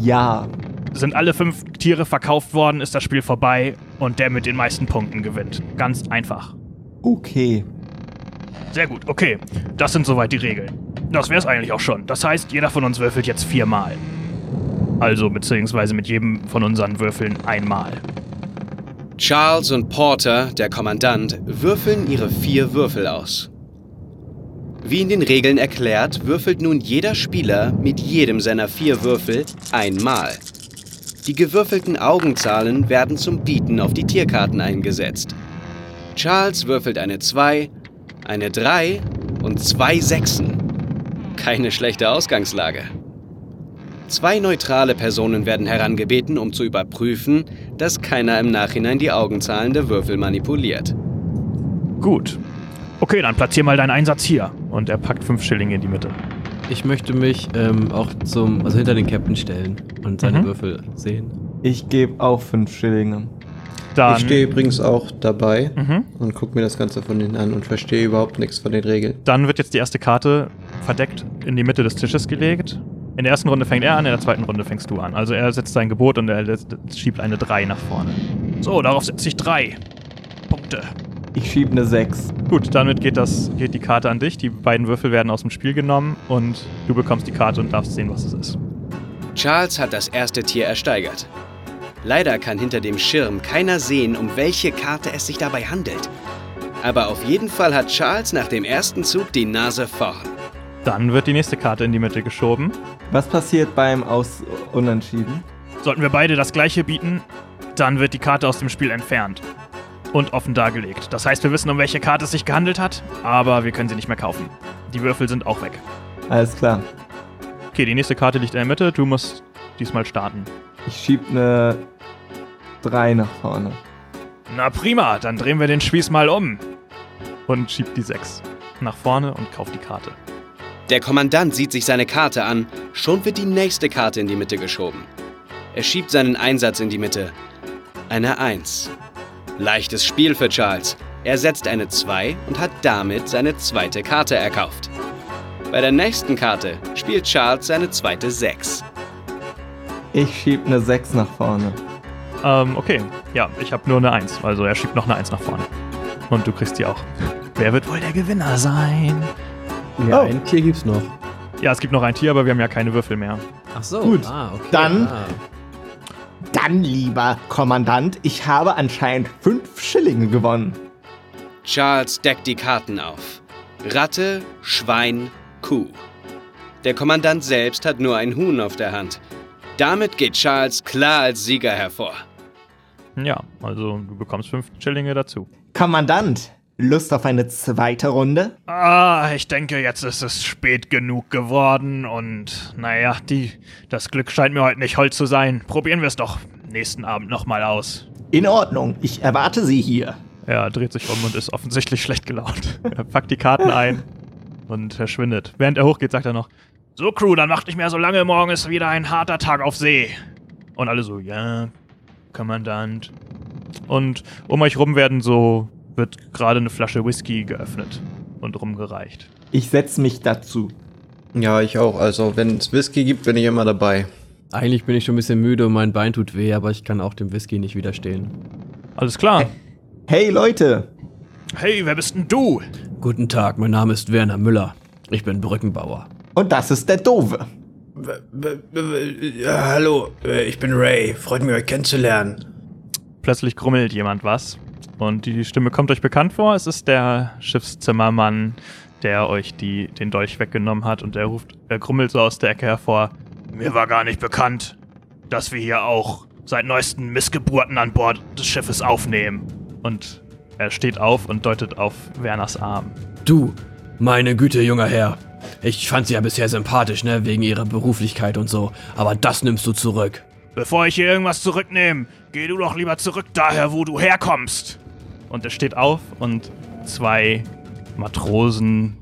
Ja. Sind alle fünf Tiere verkauft worden, ist das Spiel vorbei und der mit den meisten Punkten gewinnt. Ganz einfach. Okay. Sehr gut, okay. Das sind soweit die Regeln. Das wär's eigentlich auch schon. Das heißt, jeder von uns würfelt jetzt viermal. Also beziehungsweise mit jedem von unseren Würfeln einmal. Charles und Porter, der Kommandant, würfeln ihre vier Würfel aus. Wie in den Regeln erklärt, würfelt nun jeder Spieler mit jedem seiner vier Würfel einmal. Die gewürfelten Augenzahlen werden zum Bieten auf die Tierkarten eingesetzt. Charles würfelt eine 2, eine 3 und zwei Sechsen. Keine schlechte Ausgangslage. Zwei neutrale Personen werden herangebeten, um zu überprüfen, dass keiner im Nachhinein die Augenzahlen der Würfel manipuliert. Gut. Okay, dann platzier mal deinen Einsatz hier. Und er packt fünf Schillinge in die Mitte. Ich möchte mich ähm, auch zum, also hinter den Captain stellen und seine Mhm. Würfel sehen. Ich gebe auch fünf Schillinge. Dann, Ich stehe übrigens auch dabei Mhm. und gucke mir das Ganze von innen an und verstehe überhaupt nichts von den Regeln. Dann wird jetzt die erste Karte verdeckt in die Mitte des Tisches gelegt. In der ersten Runde fängt er an, in der zweiten Runde fängst du an. Also er setzt sein Gebot und er schiebt eine 3 nach vorne. So, darauf setze ich drei Punkte. Ich schiebe eine 6. Gut, damit geht, das, geht die Karte an dich. Die beiden Würfel werden aus dem Spiel genommen und du bekommst die Karte und darfst sehen, was es ist. Charles hat das erste Tier ersteigert. Leider kann hinter dem Schirm keiner sehen, um welche Karte es sich dabei handelt. Aber auf jeden Fall hat Charles nach dem ersten Zug die Nase vorn. Dann wird die nächste Karte in die Mitte geschoben. Was passiert beim Aus Unentschieden? Sollten wir beide das gleiche bieten, dann wird die Karte aus dem Spiel entfernt und offen dargelegt. Das heißt, wir wissen, um welche Karte es sich gehandelt hat, aber wir können sie nicht mehr kaufen. Die Würfel sind auch weg. Alles klar. Okay, die nächste Karte liegt in der Mitte. Du musst diesmal starten. Ich schiebe eine 3 nach vorne. Na prima, dann drehen wir den Spieß mal um. Und schiebt die 6 nach vorne und kauft die Karte. Der Kommandant sieht sich seine Karte an, schon wird die nächste Karte in die Mitte geschoben. Er schiebt seinen Einsatz in die Mitte. Eine 1. Leichtes Spiel für Charles. Er setzt eine 2 und hat damit seine zweite Karte erkauft. Bei der nächsten Karte spielt Charles seine zweite 6. Ich schiebe eine 6 nach vorne. Ähm, okay. Ja, ich habe nur eine 1. Also er schiebt noch eine 1 nach vorne. Und du kriegst die auch. Wer wird wohl der Gewinner sein? Ja, Oh. ein Tier gibt's noch. Ja, es gibt noch ein Tier, aber wir haben ja keine Würfel mehr. Ach so. Gut, Ah, okay. dann- Ah. Dann, lieber Kommandant, ich habe anscheinend 5 Schillinge gewonnen. Charles deckt die Karten auf. Ratte, Schwein, Kuh. Der Kommandant selbst hat nur ein Huhn auf der Hand. Damit geht Charles klar als Sieger hervor. Ja, also du bekommst 5 Schillinge dazu. Kommandant, Lust auf eine zweite Runde? Ah, ich denke, jetzt ist es spät genug geworden und naja, die, das Glück scheint mir heute nicht hold zu sein. Probieren wir es doch nächsten Abend nochmal aus. In Ordnung, ich erwarte Sie hier. Er dreht sich um und ist offensichtlich schlecht gelaunt. Er packt die Karten ein und verschwindet. Während er hochgeht, sagt er noch, So, Crew, dann macht nicht mehr so lange, morgen ist wieder ein harter Tag auf See. Und alle so, ja, Kommandant. Und um euch rum werden so, wird gerade eine Flasche Whisky geöffnet und rumgereicht. Ich setze mich dazu. Ja, ich auch. Also, wenn es Whisky gibt, bin ich immer dabei. Eigentlich bin ich schon ein bisschen müde und mein Bein tut weh, aber ich kann auch dem Whisky nicht widerstehen. Alles klar. Hey Leute! Hey, wer bist denn du? Guten Tag, mein Name ist Werner Müller. Ich bin Brückenbauer. Und das ist der Dove. Ja, hallo, ich bin Ray. Freut mich, euch kennenzulernen. Plötzlich grummelt jemand was. Und die Stimme kommt euch bekannt vor. Es ist der Schiffszimmermann, der euch die, den Dolch weggenommen hat. Und er ruft, er grummelt so aus der Ecke hervor. Mir war gar nicht bekannt, dass wir hier auch seit neuesten Missgeburten an Bord des Schiffes aufnehmen. Und er steht auf und deutet auf Werners Arm. Du, meine Güte, junger Herr. Ich fand sie ja bisher sympathisch, ne, wegen ihrer Beruflichkeit und so. Aber das nimmst du zurück. Bevor ich hier irgendwas zurücknehme, geh du doch lieber zurück daher, wo du herkommst. Und er steht auf und zwei Matrosen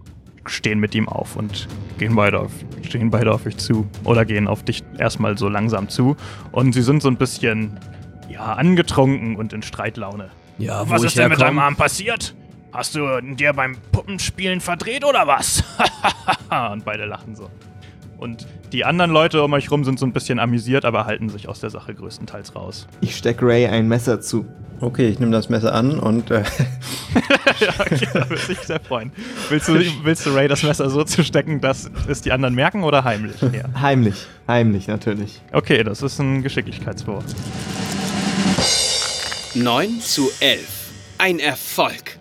stehen mit ihm auf und gehen beide auf, stehen beide auf euch zu. Oder gehen auf dich erstmal so langsam zu. Und sie sind so ein bisschen, ja, angetrunken und in Streitlaune. Ja, Was ist denn mit deinem herkomme? Arm passiert? Hast du dir beim Puppenspielen verdreht oder was? und beide lachen so. Und die anderen Leute um euch rum sind so ein bisschen amüsiert, aber halten sich aus der Sache größtenteils raus. Ich steck Ray ein Messer zu. Okay, ich nehme das Messer an und äh, ja, okay, da würde ich sehr freuen. Willst du, willst du Ray das Messer so zu stecken, dass es die anderen merken oder heimlich? Ja. Heimlich. Heimlich, natürlich. Okay, das ist ein Geschicklichkeitswurf. 9 zu 11. Ein Erfolg.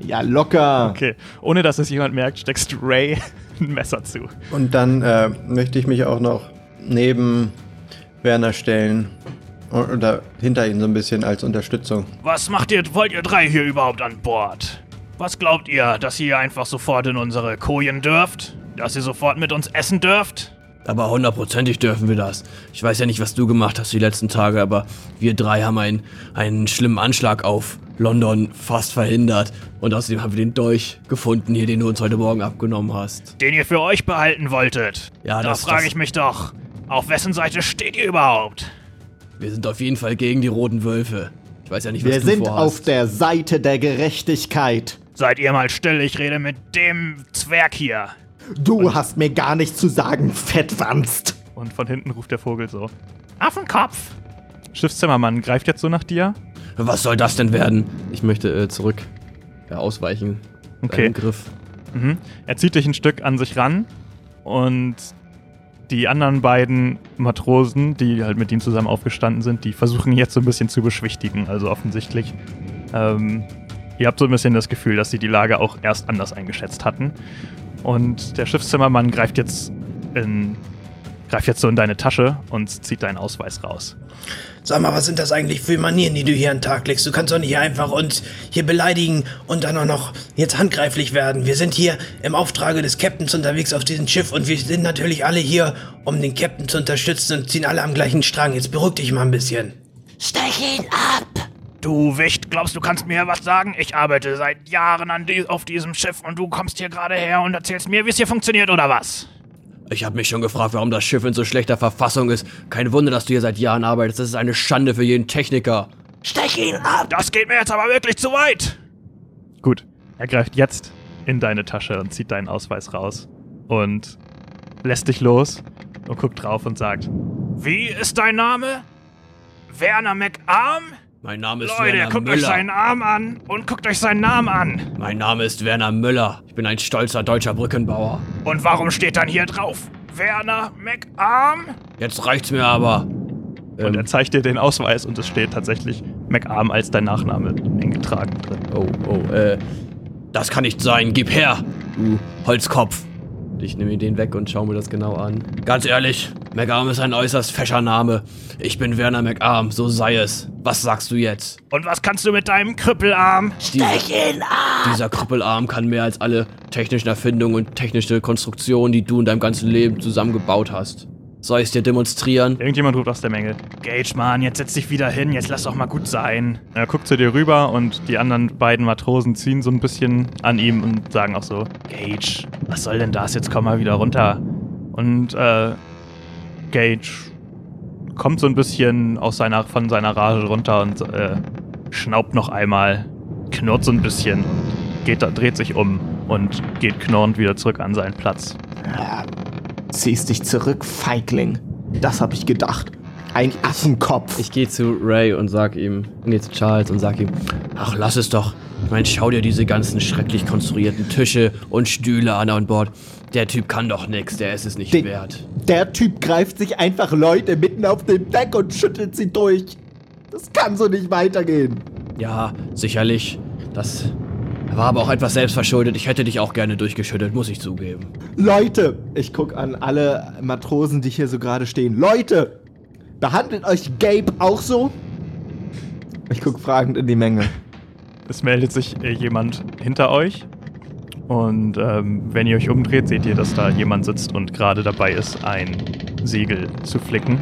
Ja, locker. Okay, ohne dass es jemand merkt, steckst du Ray ein Messer zu. Und dann äh, möchte ich mich auch noch neben Werner stellen. Oder hinter ihn so ein bisschen als Unterstützung. Was macht ihr, wollt ihr drei hier überhaupt an Bord? Was glaubt ihr, dass ihr einfach sofort in unsere Kojen dürft? Dass ihr sofort mit uns essen dürft? Aber hundertprozentig dürfen wir das. Ich weiß ja nicht, was du gemacht hast die letzten Tage, aber wir drei haben einen, einen schlimmen Anschlag auf London fast verhindert. Und außerdem haben wir den Dolch gefunden hier, den du uns heute Morgen abgenommen hast. Den ihr für euch behalten wolltet? Ja, da das- frage ich mich doch. Auf wessen Seite steht ihr überhaupt? Wir sind auf jeden Fall gegen die roten Wölfe. Ich weiß ja nicht, was Wir du sind vorhast. auf der Seite der Gerechtigkeit. Seid ihr mal still, ich rede mit dem Zwerg hier. Du hast mir gar nichts zu sagen, Fettwanst. Und von hinten ruft der Vogel so. Affenkopf. Schiffszimmermann greift jetzt so nach dir. Was soll das denn werden? Ich möchte äh, zurück ja, ausweichen. Okay. Deinen Griff. Mhm. Er zieht dich ein Stück an sich ran und die anderen beiden Matrosen, die halt mit ihm zusammen aufgestanden sind, die versuchen ihn jetzt so ein bisschen zu beschwichtigen. Also offensichtlich. Ähm, ihr habt so ein bisschen das Gefühl, dass sie die Lage auch erst anders eingeschätzt hatten. Und der Schiffszimmermann greift jetzt in, greift jetzt so in deine Tasche und zieht deinen Ausweis raus. Sag mal, was sind das eigentlich für Manieren, die du hier an den Tag legst? Du kannst doch nicht einfach uns hier beleidigen und dann auch noch jetzt handgreiflich werden. Wir sind hier im Auftrage des Captains unterwegs auf diesem Schiff und wir sind natürlich alle hier, um den Captain zu unterstützen und ziehen alle am gleichen Strang. Jetzt beruhig dich mal ein bisschen. Du Wicht, glaubst du kannst mir was sagen? Ich arbeite seit Jahren an die, auf diesem Schiff und du kommst hier gerade her und erzählst mir, wie es hier funktioniert oder was? Ich habe mich schon gefragt, warum das Schiff in so schlechter Verfassung ist. Kein Wunder, dass du hier seit Jahren arbeitest. Das ist eine Schande für jeden Techniker. Das geht mir jetzt aber wirklich zu weit. Gut, er greift jetzt in deine Tasche und zieht deinen Ausweis raus und lässt dich los und guckt drauf und sagt, Wie ist dein Name? Werner McArm? Mein Name ist Leute, Werner guckt euch Müller. seinen Arm an und guckt euch seinen Namen an. Mein Name ist Werner Müller. Ich bin ein stolzer deutscher Brückenbauer. Und warum steht dann hier drauf? Werner McArm? Jetzt reicht's mir aber. und Ähm, er zeigt dir den Ausweis und es steht tatsächlich McArm als dein Nachname eingetragen drin. oh, oh, äh. Das kann nicht sein. Gib her, du Holzkopf. Ich nehme den weg und schaue mir das genau an. Ganz ehrlich, McArm ist ein äußerst fescher Name. Ich bin Werner McArm, so sei es. Was sagst du jetzt? Und was kannst du mit deinem Krüppelarm? Dieser Krüppelarm kann mehr als alle technischen Erfindungen und technische Konstruktionen, die du in deinem ganzen Leben zusammengebaut hast. Soll ich es dir demonstrieren? Irgendjemand ruft aus der Menge. Gage, Mann, jetzt setz dich wieder hin, jetzt lass doch mal gut sein. Er guckt zu dir rüber und die anderen beiden Matrosen ziehen so ein bisschen an ihm und sagen auch so, Gage, was soll denn das? Jetzt komm mal wieder runter. Und äh, Gage kommt so ein bisschen aus seiner, von seiner Rage runter und äh, schnaubt noch einmal, knurrt so ein bisschen und geht, da- dreht sich um und geht knurrend wieder zurück an seinen Platz. Ziehst dich zurück, Feigling. Das hab ich gedacht. Ein Affenkopf. Ich gehe zu Ray und sag ihm, nee, zu Charles und sag ihm, ach, lass es doch. Ich meine, schau dir diese ganzen schrecklich konstruierten Tische und Stühle an an Bord. Der Typ kann doch nix, der ist es nicht Den- wert. Der Typ greift sich einfach Leute mitten auf dem Deck und schüttelt sie durch. Das kann so nicht weitergehen. Ja, sicherlich. Das war aber auch etwas selbstverschuldet. Ich hätte dich auch gerne durchgeschüttelt, muss ich zugeben. Leute, ich guck an alle Matrosen, die hier so gerade stehen. Leute, behandelt euch Gabe auch so? Ich guck fragend in die Menge. Es meldet sich äh, jemand hinter euch. Und ähm, wenn ihr euch umdreht, seht ihr, dass da jemand sitzt und gerade dabei ist, ein Segel zu flicken.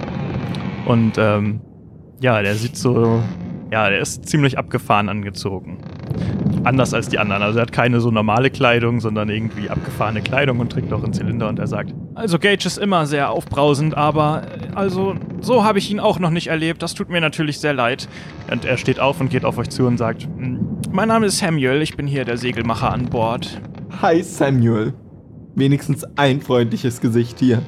Und ähm, ja, der sieht so. Ja, der ist ziemlich abgefahren angezogen. Anders als die anderen. Also er hat keine so normale Kleidung, sondern irgendwie abgefahrene Kleidung und trägt auch einen Zylinder und er sagt, Also Gage ist immer sehr aufbrausend, aber äh, also so habe ich ihn auch noch nicht erlebt. Das tut mir natürlich sehr leid. und er steht auf und geht auf euch zu und sagt, "Hm, Mein Name ist Samuel, ich bin hier der Segelmacher an Bord. Hi Samuel. Wenigstens ein freundliches Gesicht hier.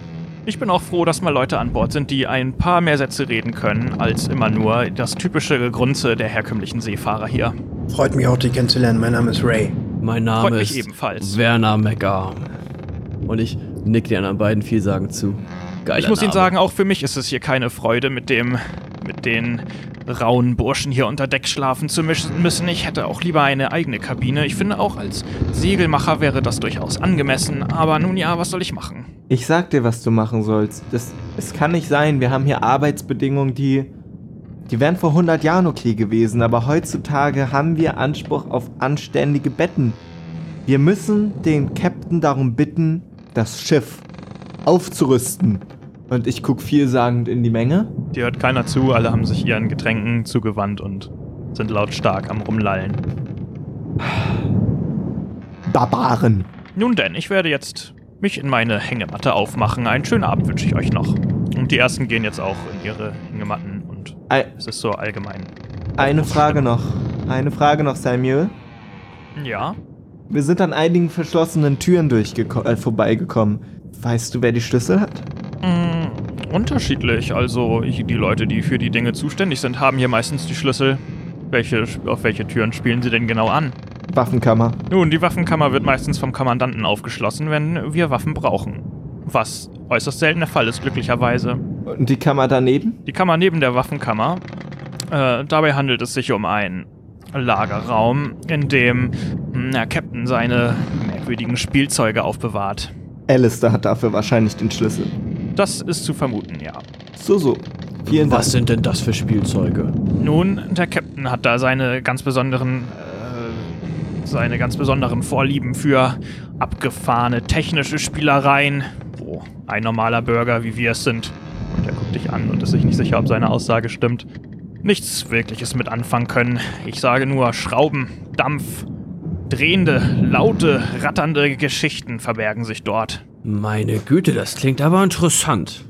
Ich bin auch froh, dass mal Leute an Bord sind, die ein paar mehr Sätze reden können, als immer nur das typische Gegrunze der herkömmlichen Seefahrer hier. Freut mich auch, dich kennenzulernen. Mein Name ist Ray. Mein Name Freut mich ist ebenfalls. Werner McArm. Und ich nick den anderen beiden vielsagend zu. Geiler Ich muss Ihnen Name. sagen, auch für mich ist es hier keine Freude, mit dem, mit den rauen Burschen hier unter Deck schlafen zu mischen- müssen. Ich hätte auch lieber eine eigene Kabine. Ich finde auch als Segelmacher wäre das durchaus angemessen. Aber nun ja, was soll ich machen? Ich sag dir, was du machen sollst. Das, es kann nicht sein. Wir haben hier Arbeitsbedingungen, die. Die wären vor 100 Jahren okay gewesen, aber heutzutage haben wir Anspruch auf anständige Betten. Wir müssen den Captain darum bitten, das Schiff aufzurüsten. Und ich guck vielsagend in die Menge. dir hört keiner zu, alle haben sich ihren Getränken zugewandt und sind lautstark am Rumlallen. Barbaren. Nun denn, ich werde jetzt mich in meine Hängematte aufmachen. Einen schönen Abend wünsche ich euch noch. Und die ersten gehen jetzt auch in ihre Hängematten und es ist so allgemein. Eine Frage noch. Eine Frage noch, Samuel. Ja? Wir sind an einigen verschlossenen Türen äh, vorbeigekommen. Weißt du, wer die Schlüssel hat? Mm, unterschiedlich. Also ich, die Leute, die für die Dinge zuständig sind, haben hier meistens die Schlüssel. Welche, auf welche Türen spielen sie denn genau an? Waffenkammer. Nun, die Waffenkammer wird meistens vom Kommandanten aufgeschlossen, wenn wir Waffen brauchen. Was äußerst selten der Fall ist, glücklicherweise. Und die Kammer daneben? Die Kammer neben der Waffenkammer. Äh, dabei handelt es sich um einen Lagerraum, in dem hm, der Captain seine merkwürdigen Spielzeuge aufbewahrt. Alistair hat dafür wahrscheinlich den Schlüssel. Das ist zu vermuten, ja. So, so. Vielen Was Dank. sind denn das für Spielzeuge? Nun, der Captain hat da seine ganz besonderen, äh, seine ganz besonderen Vorlieben für abgefahrene technische Spielereien, wo ein normaler Bürger wie wir es sind, und er guckt dich an und ist sich nicht sicher, ob seine Aussage stimmt, nichts Wirkliches mit anfangen können. Ich sage nur Schrauben, Dampf, drehende, laute, ratternde Geschichten verbergen sich dort. Meine Güte, das klingt aber interessant.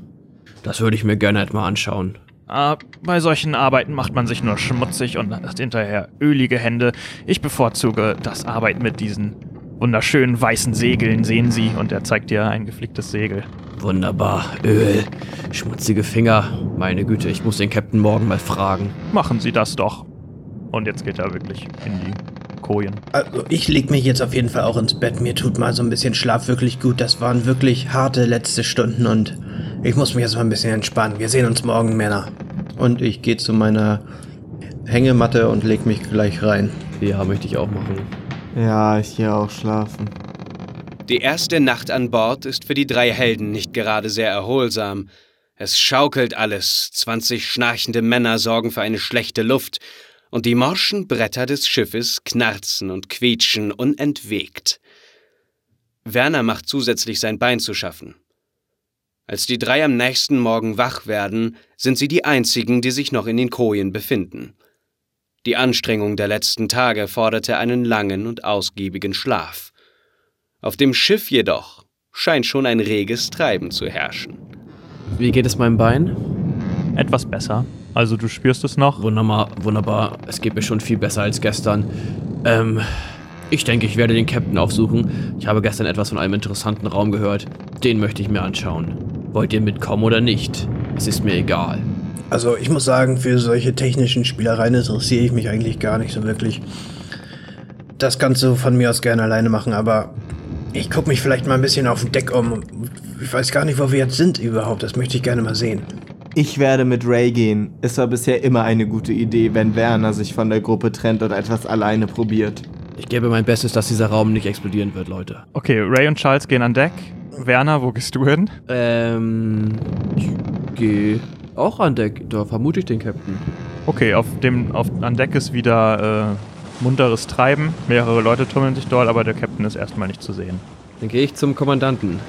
Das würde ich mir gerne etwa anschauen. Ah, bei solchen Arbeiten macht man sich nur schmutzig und hat hinterher ölige Hände. Ich bevorzuge das Arbeiten mit diesen wunderschönen weißen Segeln, sehen Sie. Und er zeigt dir ein geflicktes Segel. Wunderbar. Öl, schmutzige Finger. Meine Güte, ich muss den Captain morgen mal fragen. Machen Sie das doch. Und jetzt geht er wirklich in die Kojen. Also ich leg mich jetzt auf jeden Fall auch ins Bett. Mir tut mal so ein bisschen Schlaf wirklich gut. Das waren wirklich harte letzte Stunden und ich muss mich jetzt mal ein bisschen entspannen. Wir sehen uns morgen, Männer. Und ich gehe zu meiner Hängematte und leg mich gleich rein. Ja, möchte ich auch machen. Ja, ich gehe auch schlafen. Die erste Nacht an Bord ist für die drei Helden nicht gerade sehr erholsam. Es schaukelt alles, 20 schnarchende Männer sorgen für eine schlechte Luft, und die morschen Bretter des Schiffes knarzen und quietschen unentwegt. Werner macht zusätzlich sein Bein zu schaffen. Als die drei am nächsten Morgen wach werden, sind sie die einzigen, die sich noch in den Kojen befinden. Die Anstrengung der letzten Tage forderte einen langen und ausgiebigen Schlaf. Auf dem Schiff jedoch scheint schon ein reges Treiben zu herrschen. Wie geht es meinem Bein? Etwas besser. Also du spürst es noch. Wunderbar, wunderbar. Es geht mir schon viel besser als gestern. Ähm, Ich denke, ich werde den Captain aufsuchen. Ich habe gestern etwas von einem interessanten Raum gehört. Den möchte ich mir anschauen. Wollt ihr mitkommen oder nicht? Es ist mir egal. Also ich muss sagen, für solche technischen Spielereien interessiere ich mich eigentlich gar nicht so wirklich. Das kannst du von mir aus gerne alleine machen, aber ich gucke mich vielleicht mal ein bisschen auf dem Deck um. Ich weiß gar nicht, wo wir jetzt sind überhaupt. Das möchte ich gerne mal sehen. Ich werde mit Ray gehen. Es war bisher immer eine gute Idee, wenn Werner sich von der Gruppe trennt oder etwas alleine probiert. Ich gebe mein Bestes, dass dieser Raum nicht explodieren wird, Leute. Okay, Ray und Charles gehen an Deck. Werner, wo gehst du hin? Ähm, ich gehe auch an Deck. Da vermute ich den Captain. Okay, auf dem, auf, an Deck ist wieder äh, munteres Treiben. Mehrere Leute tummeln sich dort, aber der Captain ist erstmal nicht zu sehen. Dann gehe ich zum Kommandanten.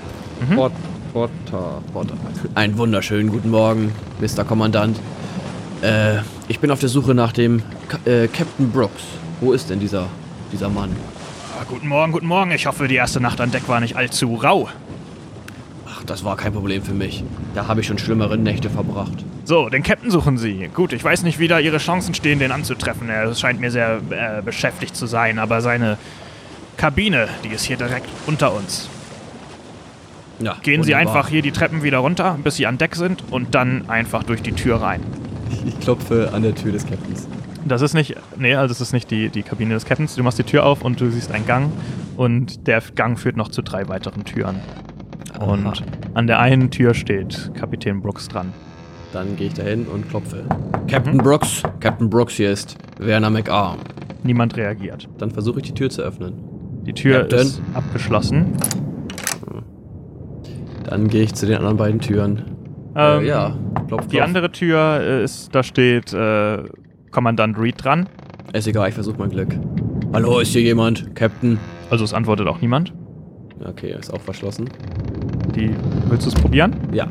Mhm. Port, Porter, Porter. Einen wunderschönen guten Morgen, Mr. Kommandant. Äh, ich bin auf der Suche nach dem Ka äh, Captain Brooks. Wo ist denn dieser, dieser Mann? Ah, guten Morgen, guten Morgen. Ich hoffe, die erste Nacht an Deck war nicht allzu rau. Das war kein Problem für mich. Da habe ich schon schlimmere Nächte verbracht. So, den Captain suchen Sie. Gut, ich weiß nicht, wie da Ihre Chancen stehen, den anzutreffen. Er scheint mir sehr äh, beschäftigt zu sein, aber seine Kabine, die ist hier direkt unter uns. Ja, Gehen Sie wunderbar. einfach hier die Treppen wieder runter, bis Sie an Deck sind und dann einfach durch die Tür rein. Ich klopfe an der Tür des Captains. Das ist nicht, nee, also es ist nicht die, die Kabine des Captains. Du machst die Tür auf und du siehst einen Gang und der Gang führt noch zu drei weiteren Türen. Und Aha. an der einen Tür steht Kapitän Brooks dran. Dann gehe ich dahin und klopfe. Captain Brooks, Captain Brooks, hier ist Werner McArm. Niemand reagiert. Dann versuche ich die Tür zu öffnen. Die Tür Captain? ist abgeschlossen. Dann gehe ich zu den anderen beiden Türen. Ähm, äh, ja, klopf, klopf. Die andere Tür äh, ist, da steht äh, Kommandant Reed dran. Ist egal, ich versuche mein Glück. Hallo, ist hier jemand? Captain? Also es antwortet auch niemand. Okay, ist auch verschlossen. Die, willst du es probieren? Ja.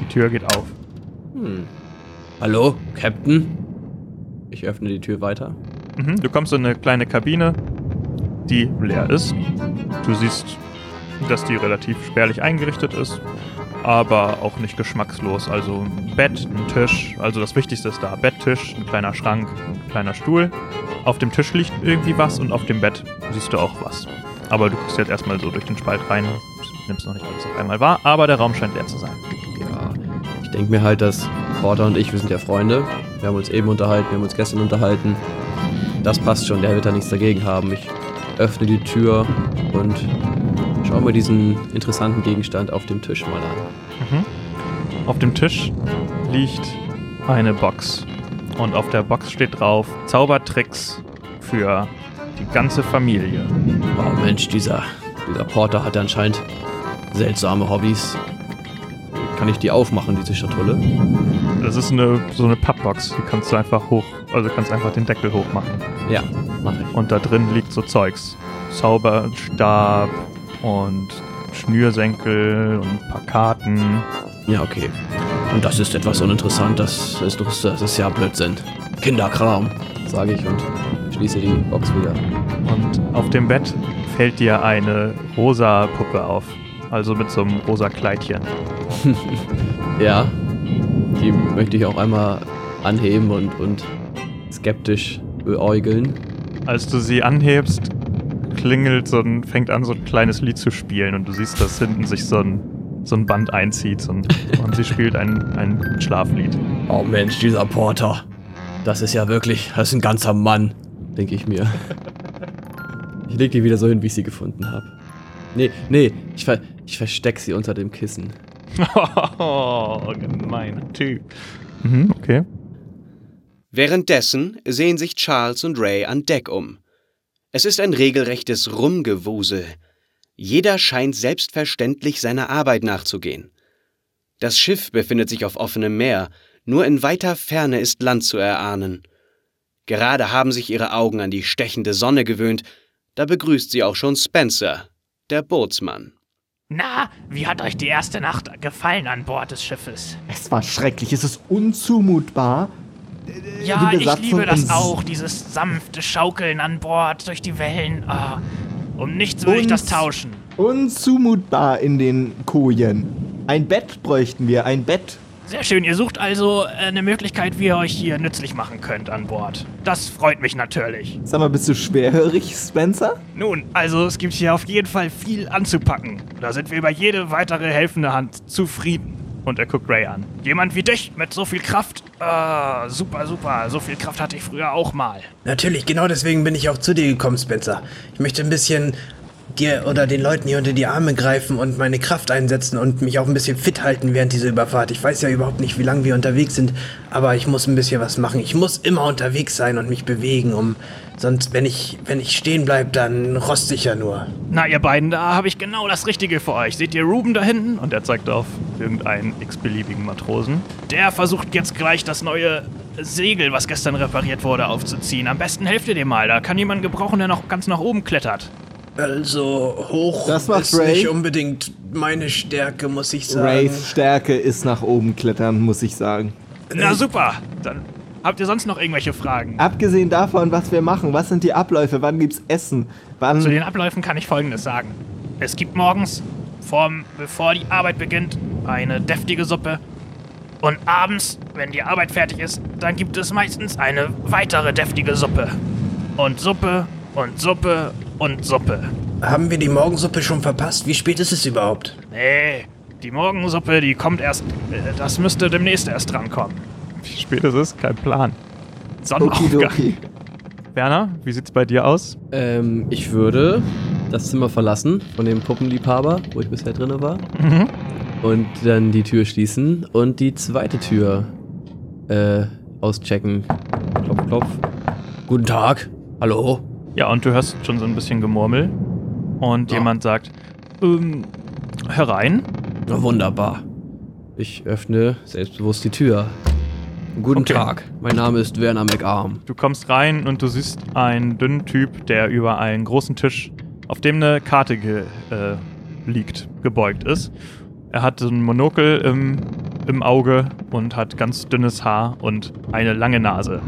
Die Tür geht auf. Hm. Hallo, Captain? Ich öffne die Tür weiter. Mhm, du kommst in eine kleine Kabine, die leer ist. Du siehst, dass die relativ spärlich eingerichtet ist, aber auch nicht geschmackslos. Also ein Bett, ein Tisch, also das Wichtigste ist da. Bett, Tisch, ein kleiner Schrank, ein kleiner Stuhl. Auf dem Tisch liegt irgendwie was und auf dem Bett siehst du auch was. Aber du guckst jetzt erstmal so durch den Spalt rein, nimmst noch nicht alles auf einmal wahr, aber der Raum scheint leer zu sein. Ja, ich denke mir halt, dass Porter und ich, wir sind ja Freunde. Wir haben uns eben unterhalten, wir haben uns gestern unterhalten. Das passt schon, der wird da nichts dagegen haben. Ich öffne die Tür und schau mir diesen interessanten Gegenstand auf dem Tisch mal an. Auf dem Tisch liegt eine Box. Und auf der Box steht drauf Zaubertricks für die ganze Familie. Oh Mensch, dieser, dieser Porter hat anscheinend seltsame Hobbys. Kann ich die aufmachen, diese Schatulle? Das ist eine, so eine Pappbox. Die kannst du einfach hoch, also kannst einfach den Deckel hochmachen. Ja, mache ich. Und da drin liegt so Zeugs. Zauberstab und Schnürsenkel und ein paar Karten. Ja, okay. Und das ist etwas uninteressant, das ist, das ist ja Blödsinn. Kinderkram, sage ich und schließe die Box wieder. Und auf dem Bett fällt dir eine rosa Puppe auf. Also mit so einem rosa Kleidchen. Ja, die möchte ich auch einmal anheben und, und skeptisch beäugeln. Als du sie anhebst, klingelt so ein, fängt an, so ein kleines Lied zu spielen und du siehst, dass hinten sich so ein, so ein Band einzieht ein, und sie spielt ein, ein Schlaflied. Oh Mensch, dieser Porter. Das ist ja wirklich, das ist ein ganzer Mann, denke ich mir. Ich leg die wieder so hin, wie ich sie gefunden habe. Nee, nee, ich, ver ich versteck sie unter dem Kissen. Oh, gemeiner Typ. Mhm, okay. Währenddessen sehen sich Charles und Ray an Deck um. Es ist ein regelrechtes Rumgewusel. Jeder scheint selbstverständlich seiner Arbeit nachzugehen. Das Schiff befindet sich auf offenem Meer, nur in weiter Ferne ist Land zu erahnen. Gerade haben sich ihre Augen an die stechende Sonne gewöhnt, da begrüßt sie auch schon Spencer, der Bootsmann. Na, wie hat euch die erste Nacht gefallen an Bord des Schiffes? Es war schrecklich, es ist unzumutbar. Ja, Die ich liebe das auch, dieses sanfte Schaukeln an Bord durch die Wellen. Ah, um nichts würde ich das tauschen. Unzumutbar in den Kojen. Ein Bett bräuchten wir, ein Bett. Sehr schön, ihr sucht also äh, eine Möglichkeit, wie ihr euch hier nützlich machen könnt an Bord. Das freut mich natürlich. Sag mal, bist du schwerhörig, Spencer? Nun, also es gibt hier auf jeden Fall viel anzupacken. Da sind wir über jede weitere helfende Hand zufrieden. Und er guckt Ray an. Jemand wie dich mit so viel Kraft? Ah, super, super. So viel Kraft hatte ich früher auch mal. Natürlich, genau deswegen bin ich auch zu dir gekommen, Spencer. Ich möchte ein bisschen dir oder den Leuten hier unter die Arme greifen und meine Kraft einsetzen und mich auch ein bisschen fit halten während dieser Überfahrt. Ich weiß ja überhaupt nicht, wie lange wir unterwegs sind, aber ich muss ein bisschen was machen. Ich muss immer unterwegs sein und mich bewegen, um sonst, wenn ich, wenn ich stehen bleibe, dann roste ich ja nur. Na, ihr beiden, da habe ich genau das Richtige für euch. Seht ihr Ruben da hinten? Und er zeigt auf irgendeinen x-beliebigen Matrosen. Der versucht jetzt gleich das neue Segel, was gestern repariert wurde, aufzuziehen. Am besten helft ihr dem mal. Da kann jemand gebrauchen, der noch ganz nach oben klettert. Also hoch Das macht ist Ray. nicht unbedingt meine Stärke, muss ich sagen. Rays Stärke ist nach oben klettern, muss ich sagen. Na super. Dann habt ihr sonst noch irgendwelche Fragen? Abgesehen davon, was wir machen, was sind die Abläufe, wann gibt's Essen, wann... Zu den Abläufen kann ich Folgendes sagen. Es gibt morgens, vorm, bevor die Arbeit beginnt, eine deftige Suppe. Und abends, wenn die Arbeit fertig ist, dann gibt es meistens eine weitere deftige Suppe. Und Suppe und Suppe und Suppe. Haben wir die Morgensuppe schon verpasst? Wie spät ist es überhaupt? Nee, die Morgensuppe, die kommt erst. äh, Das müsste demnächst erst drankommen. Wie spät es ist, kein Plan. Sonnenaufgang. Okidoki. Werner, wie sieht's bei dir aus? Ähm, ich würde das Zimmer verlassen von dem Puppenliebhaber, wo ich bisher drin war. Und dann die Tür schließen und die zweite Tür äh, auschecken. Klopf, klopf. Guten Tag. Hallo. Ja, und du hörst schon so ein bisschen Gemurmel. Und Ja. jemand sagt, ähm, herein. Na, wunderbar. Ich öffne selbstbewusst die Tür. Guten Okay. Tag. Mein Name ist Werner McArm. Du kommst rein und du siehst einen dünnen Typ, der über einen großen Tisch, auf dem eine Karte ge äh, liegt, gebeugt ist. Er hat so ein Monokel im, im Auge und hat ganz dünnes Haar und eine lange Nase.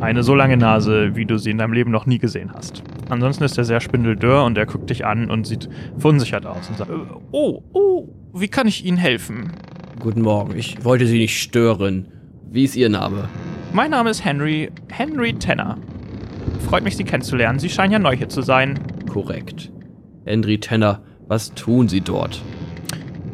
Eine so lange Nase, wie du sie in deinem Leben noch nie gesehen hast. Ansonsten ist er sehr spindeldürr und er guckt dich an und sieht verunsichert aus und sagt, Äh, Oh, oh, wie kann ich Ihnen helfen? Guten Morgen. Ich wollte Sie nicht stören. Wie ist Ihr Name? mein Name ist Henry, Henry Tanner. Freut mich, Sie kennenzulernen. Sie scheinen ja neu hier zu sein. Korrekt. Henry Tenner, was tun Sie dort?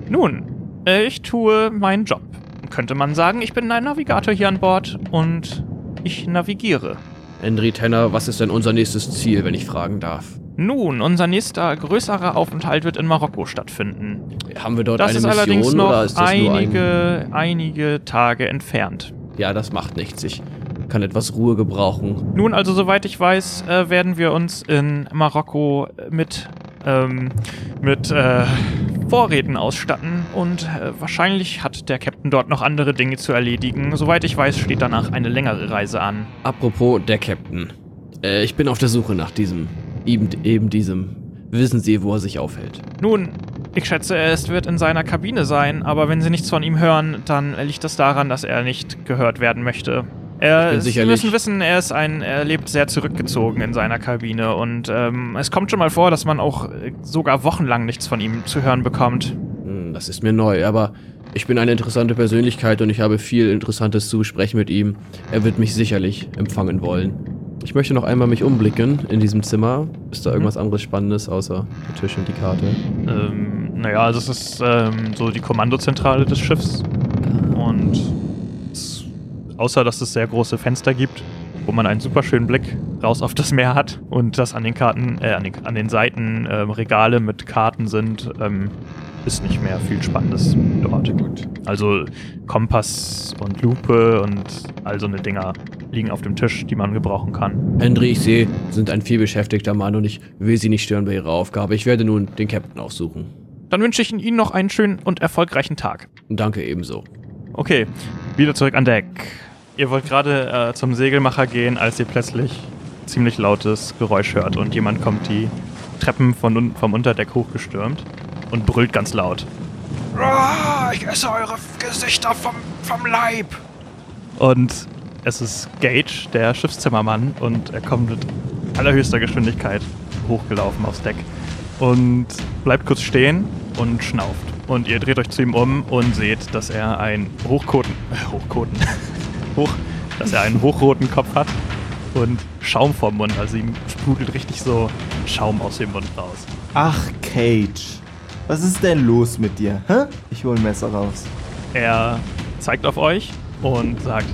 Nun, äh, ich tue meinen Job. Könnte man sagen, ich bin ein Navigator hier an Bord und ich navigiere. Henry Tenner, was ist denn unser nächstes Ziel, wenn ich fragen darf? Nun, unser nächster größerer Aufenthalt wird in Marokko stattfinden. Haben wir dort Das eine ist Mission allerdings noch oder ist das nur ein... einige, einige Tage entfernt. Ja, das macht nichts. Ich kann etwas Ruhe gebrauchen. Nun, also soweit ich weiß, äh, werden wir uns in Marokko mit, ähm, mit äh, Vorräten ausstatten und äh, wahrscheinlich hat der Captain dort noch andere Dinge zu erledigen. Soweit ich weiß, steht danach eine längere Reise an. Apropos der Captain. Äh, ich bin auf der Suche nach diesem, eben, eben diesem. Wissen Sie, wo er sich aufhält? Nun, ich schätze, er ist, wird in seiner Kabine sein, aber wenn Sie nichts von ihm hören, dann liegt das daran, dass er nicht gehört werden möchte. Er, Sie müssen wissen, er ist ein, er lebt sehr zurückgezogen in seiner Kabine und ähm, es kommt schon mal vor, dass man auch äh, sogar wochenlang nichts von ihm zu hören bekommt. Hm, das ist mir neu, aber ich bin eine interessante Persönlichkeit und ich habe viel Interessantes zu besprechen mit ihm. Er wird mich sicherlich empfangen wollen. Ich möchte noch einmal mich umblicken in diesem Zimmer. Ist da irgendwas anderes Spannendes außer der Tisch und die Karte? Ähm, naja, also es ist ähm, so die Kommandozentrale des Schiffs und es, außer dass es sehr große Fenster gibt, wo man einen super schönen Blick raus auf das Meer hat und dass an den Karten, äh, an den, an den Seiten ähm, Regale mit Karten sind, ähm, ist nicht mehr viel Spannendes dort. Gut. Also Kompass und Lupe und all so eine Dinger liegen auf dem Tisch, die man gebrauchen kann. Henry, ich sehe, Sie sind ein vielbeschäftigter Mann und ich will Sie nicht stören bei Ihrer Aufgabe. Ich werde nun den Captain aufsuchen. Dann wünsche ich Ihnen noch einen schönen und erfolgreichen Tag. Danke ebenso. Okay, wieder zurück an Deck. Ihr wollt gerade äh, zum Segelmacher gehen, als ihr plötzlich ziemlich lautes Geräusch hört und jemand kommt die Treppen von, vom Unterdeck hochgestürmt und brüllt ganz laut. Ah, ich esse eure Gesichter vom, vom Leib. Und es ist Gage, der Schiffszimmermann, und er kommt mit allerhöchster Geschwindigkeit hochgelaufen aufs Deck und bleibt kurz stehen und schnauft. Und ihr dreht euch zu ihm um und seht, dass er einen Hochkoten, äh, Hochkoten, hoch, dass er einen hochroten Kopf hat und Schaum vorm Mund. Also ihm sprudelt richtig so Schaum aus dem Mund raus. Ach, Cage. Was ist denn los mit dir? Hä? Ich hol ein Messer raus. Er zeigt auf euch und sagt,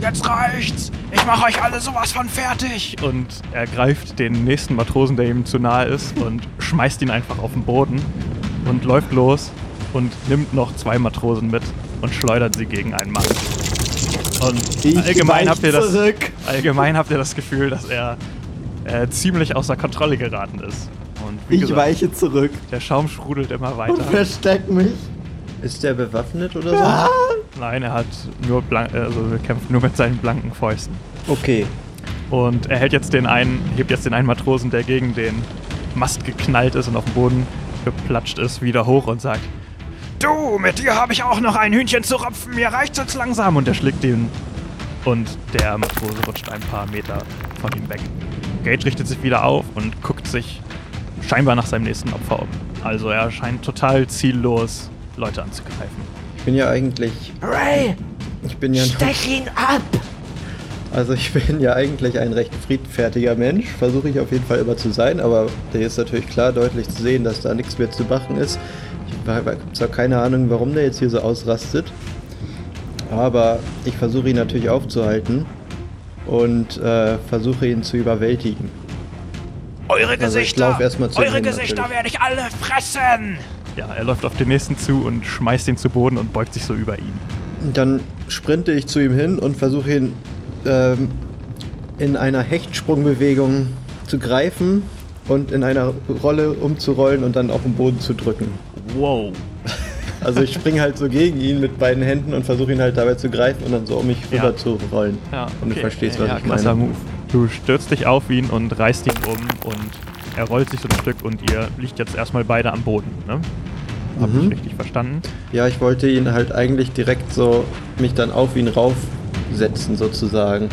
Jetzt reicht's! Ich mach euch alle sowas von fertig! und er greift den nächsten Matrosen, der ihm zu nahe ist, und schmeißt ihn einfach auf den Boden und läuft los und nimmt noch zwei Matrosen mit und schleudert sie gegen einen Mann. Und Ich allgemein habt, ihr das, zurück. allgemein habt ihr das Gefühl, dass er äh, ziemlich außer Kontrolle geraten ist. Und wie Ich gesagt, weiche zurück der Schaum sprudelt immer und weiter. versteck mich. Ist der bewaffnet oder so? Ah! Nein, er hat nur blank, also er kämpft nur mit seinen blanken Fäusten. Okay. Und er hält jetzt den einen, hebt jetzt den einen Matrosen, der gegen den Mast geknallt ist und auf den Boden geplatscht ist, wieder hoch und sagt, Du, mit dir habe ich auch noch ein Hühnchen zu rupfen. Mir reicht's jetzt langsam. und er schlägt ihn und der Matrose rutscht ein paar Meter von ihm weg. Gage richtet sich wieder auf und guckt sich scheinbar nach seinem nächsten Opfer um. Also er scheint total ziellos Leute anzugreifen. Ich bin ja eigentlich. Ray, Ich bin ja. steck ihn ab! Also ich bin ja eigentlich ein recht friedfertiger Mensch. Versuche ich auf jeden Fall immer zu sein, aber der ist natürlich klar deutlich zu sehen, dass da nichts mehr zu machen ist. Ich habe zwar keine Ahnung, warum der jetzt hier so ausrastet. Aber ich versuche ihn natürlich aufzuhalten und äh, versuche ihn zu überwältigen. Eure Also ich Gesichter, zu eure Gesichter natürlich. werde ich alle fressen. Ja, er läuft auf den nächsten zu und schmeißt ihn zu Boden und beugt sich so über ihn. Dann sprinte ich zu ihm hin und versuche ihn ähm, in einer Hechtsprungbewegung zu greifen und in einer Rolle umzurollen und dann auf den Boden zu drücken. Wow. Also ich springe halt so gegen ihn mit beiden Händen und versuche ihn halt dabei zu greifen und dann so um mich Ja. rüber zu rollen. Ja, Und du okay. verstehst, was ja, ich meine. Move. Du stürzt dich auf ihn und reißt ihn um und er rollt sich so ein Stück und ihr liegt jetzt erstmal beide am Boden, ne? Hab Mhm. ich richtig verstanden? Ja, ich wollte ihn halt eigentlich direkt so mich dann auf ihn raufsetzen sozusagen.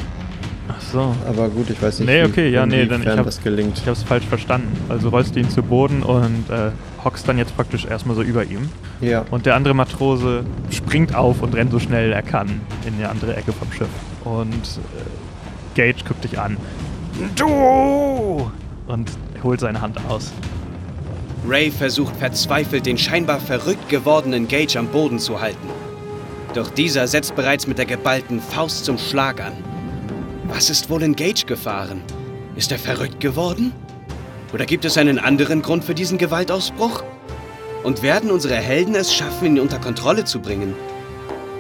Ach so. Aber gut, ich weiß nicht, Nee, okay, ja, nee, dann ich hab- das gelingt. Ich habe es falsch verstanden. Also rollst du ihn zu Boden und äh, hockst dann jetzt praktisch erstmal so über ihm. Ja. Und der andere Matrose springt auf und rennt so schnell er kann in die andere Ecke vom Schiff. Und äh, Gage guckt dich an. Du! Und holt seine Hand aus. Ray versucht verzweifelt, den scheinbar verrückt gewordenen Gage am Boden zu halten. Doch dieser setzt bereits mit der geballten Faust zum Schlag an. Was ist wohl in Gage gefahren? Ist er verrückt geworden? Oder gibt es einen anderen Grund für diesen Gewaltausbruch? Und werden unsere Helden es schaffen, ihn unter Kontrolle zu bringen?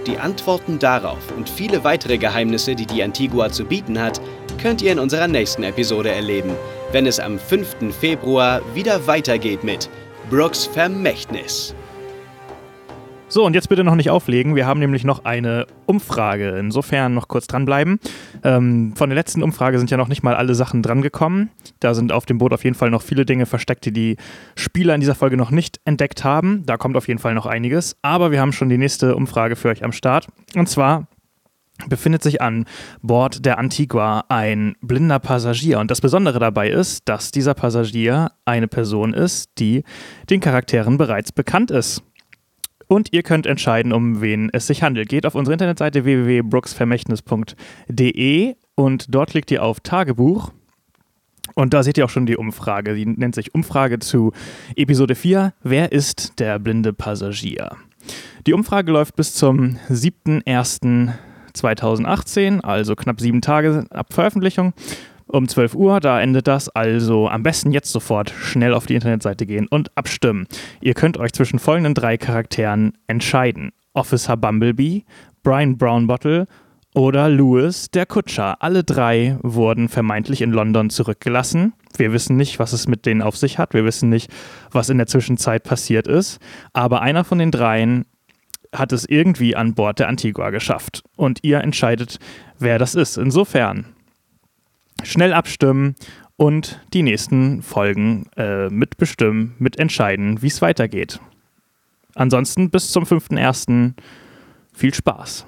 Die Antworten darauf und viele weitere Geheimnisse, die die Antigua zu bieten hat, könnt ihr in unserer nächsten Episode erleben, wenn es am 5. Februar wieder weitergeht mit Brooks Vermächtnis. So, und jetzt bitte noch nicht auflegen. Wir haben nämlich noch eine Umfrage. Insofern noch kurz dranbleiben. Ähm, von der letzten Umfrage sind ja noch nicht mal alle Sachen drangekommen. Da sind auf dem Boot auf jeden Fall noch viele Dinge versteckt, die die Spieler in dieser Folge noch nicht entdeckt haben. Da kommt auf jeden Fall noch einiges. Aber wir haben schon die nächste Umfrage für euch am Start. Und zwar befindet sich an Bord der Antigua ein blinder Passagier. Und das Besondere dabei ist, dass dieser Passagier eine Person ist, die den Charakteren bereits bekannt ist. Und ihr könnt entscheiden, um wen es sich handelt. Geht auf unsere Internetseite www.brooksvermächtnis.de und dort klickt ihr auf Tagebuch. Und da seht ihr auch schon die Umfrage. Die nennt sich Umfrage zu Episode 4. Wer ist der blinde Passagier? Die Umfrage läuft bis zum 7.01.2018, also knapp sieben Tage ab Veröffentlichung um 12 Uhr. Da endet das. Also am besten jetzt sofort schnell auf die Internetseite gehen und abstimmen. Ihr könnt euch zwischen folgenden drei Charakteren entscheiden: Officer Bumblebee, Brian Brownbottle oder Lewis, der Kutscher. Alle drei wurden vermeintlich in London zurückgelassen. Wir wissen nicht, was es mit denen auf sich hat. Wir wissen nicht, was in der Zwischenzeit passiert ist. Aber einer von den dreien hat es irgendwie an Bord der Antigua geschafft. Und ihr entscheidet, wer das ist. Insofern schnell abstimmen und die nächsten Folgen äh, mitbestimmen, mitentscheiden, wie es weitergeht. Ansonsten bis zum 5.1. viel Spaß.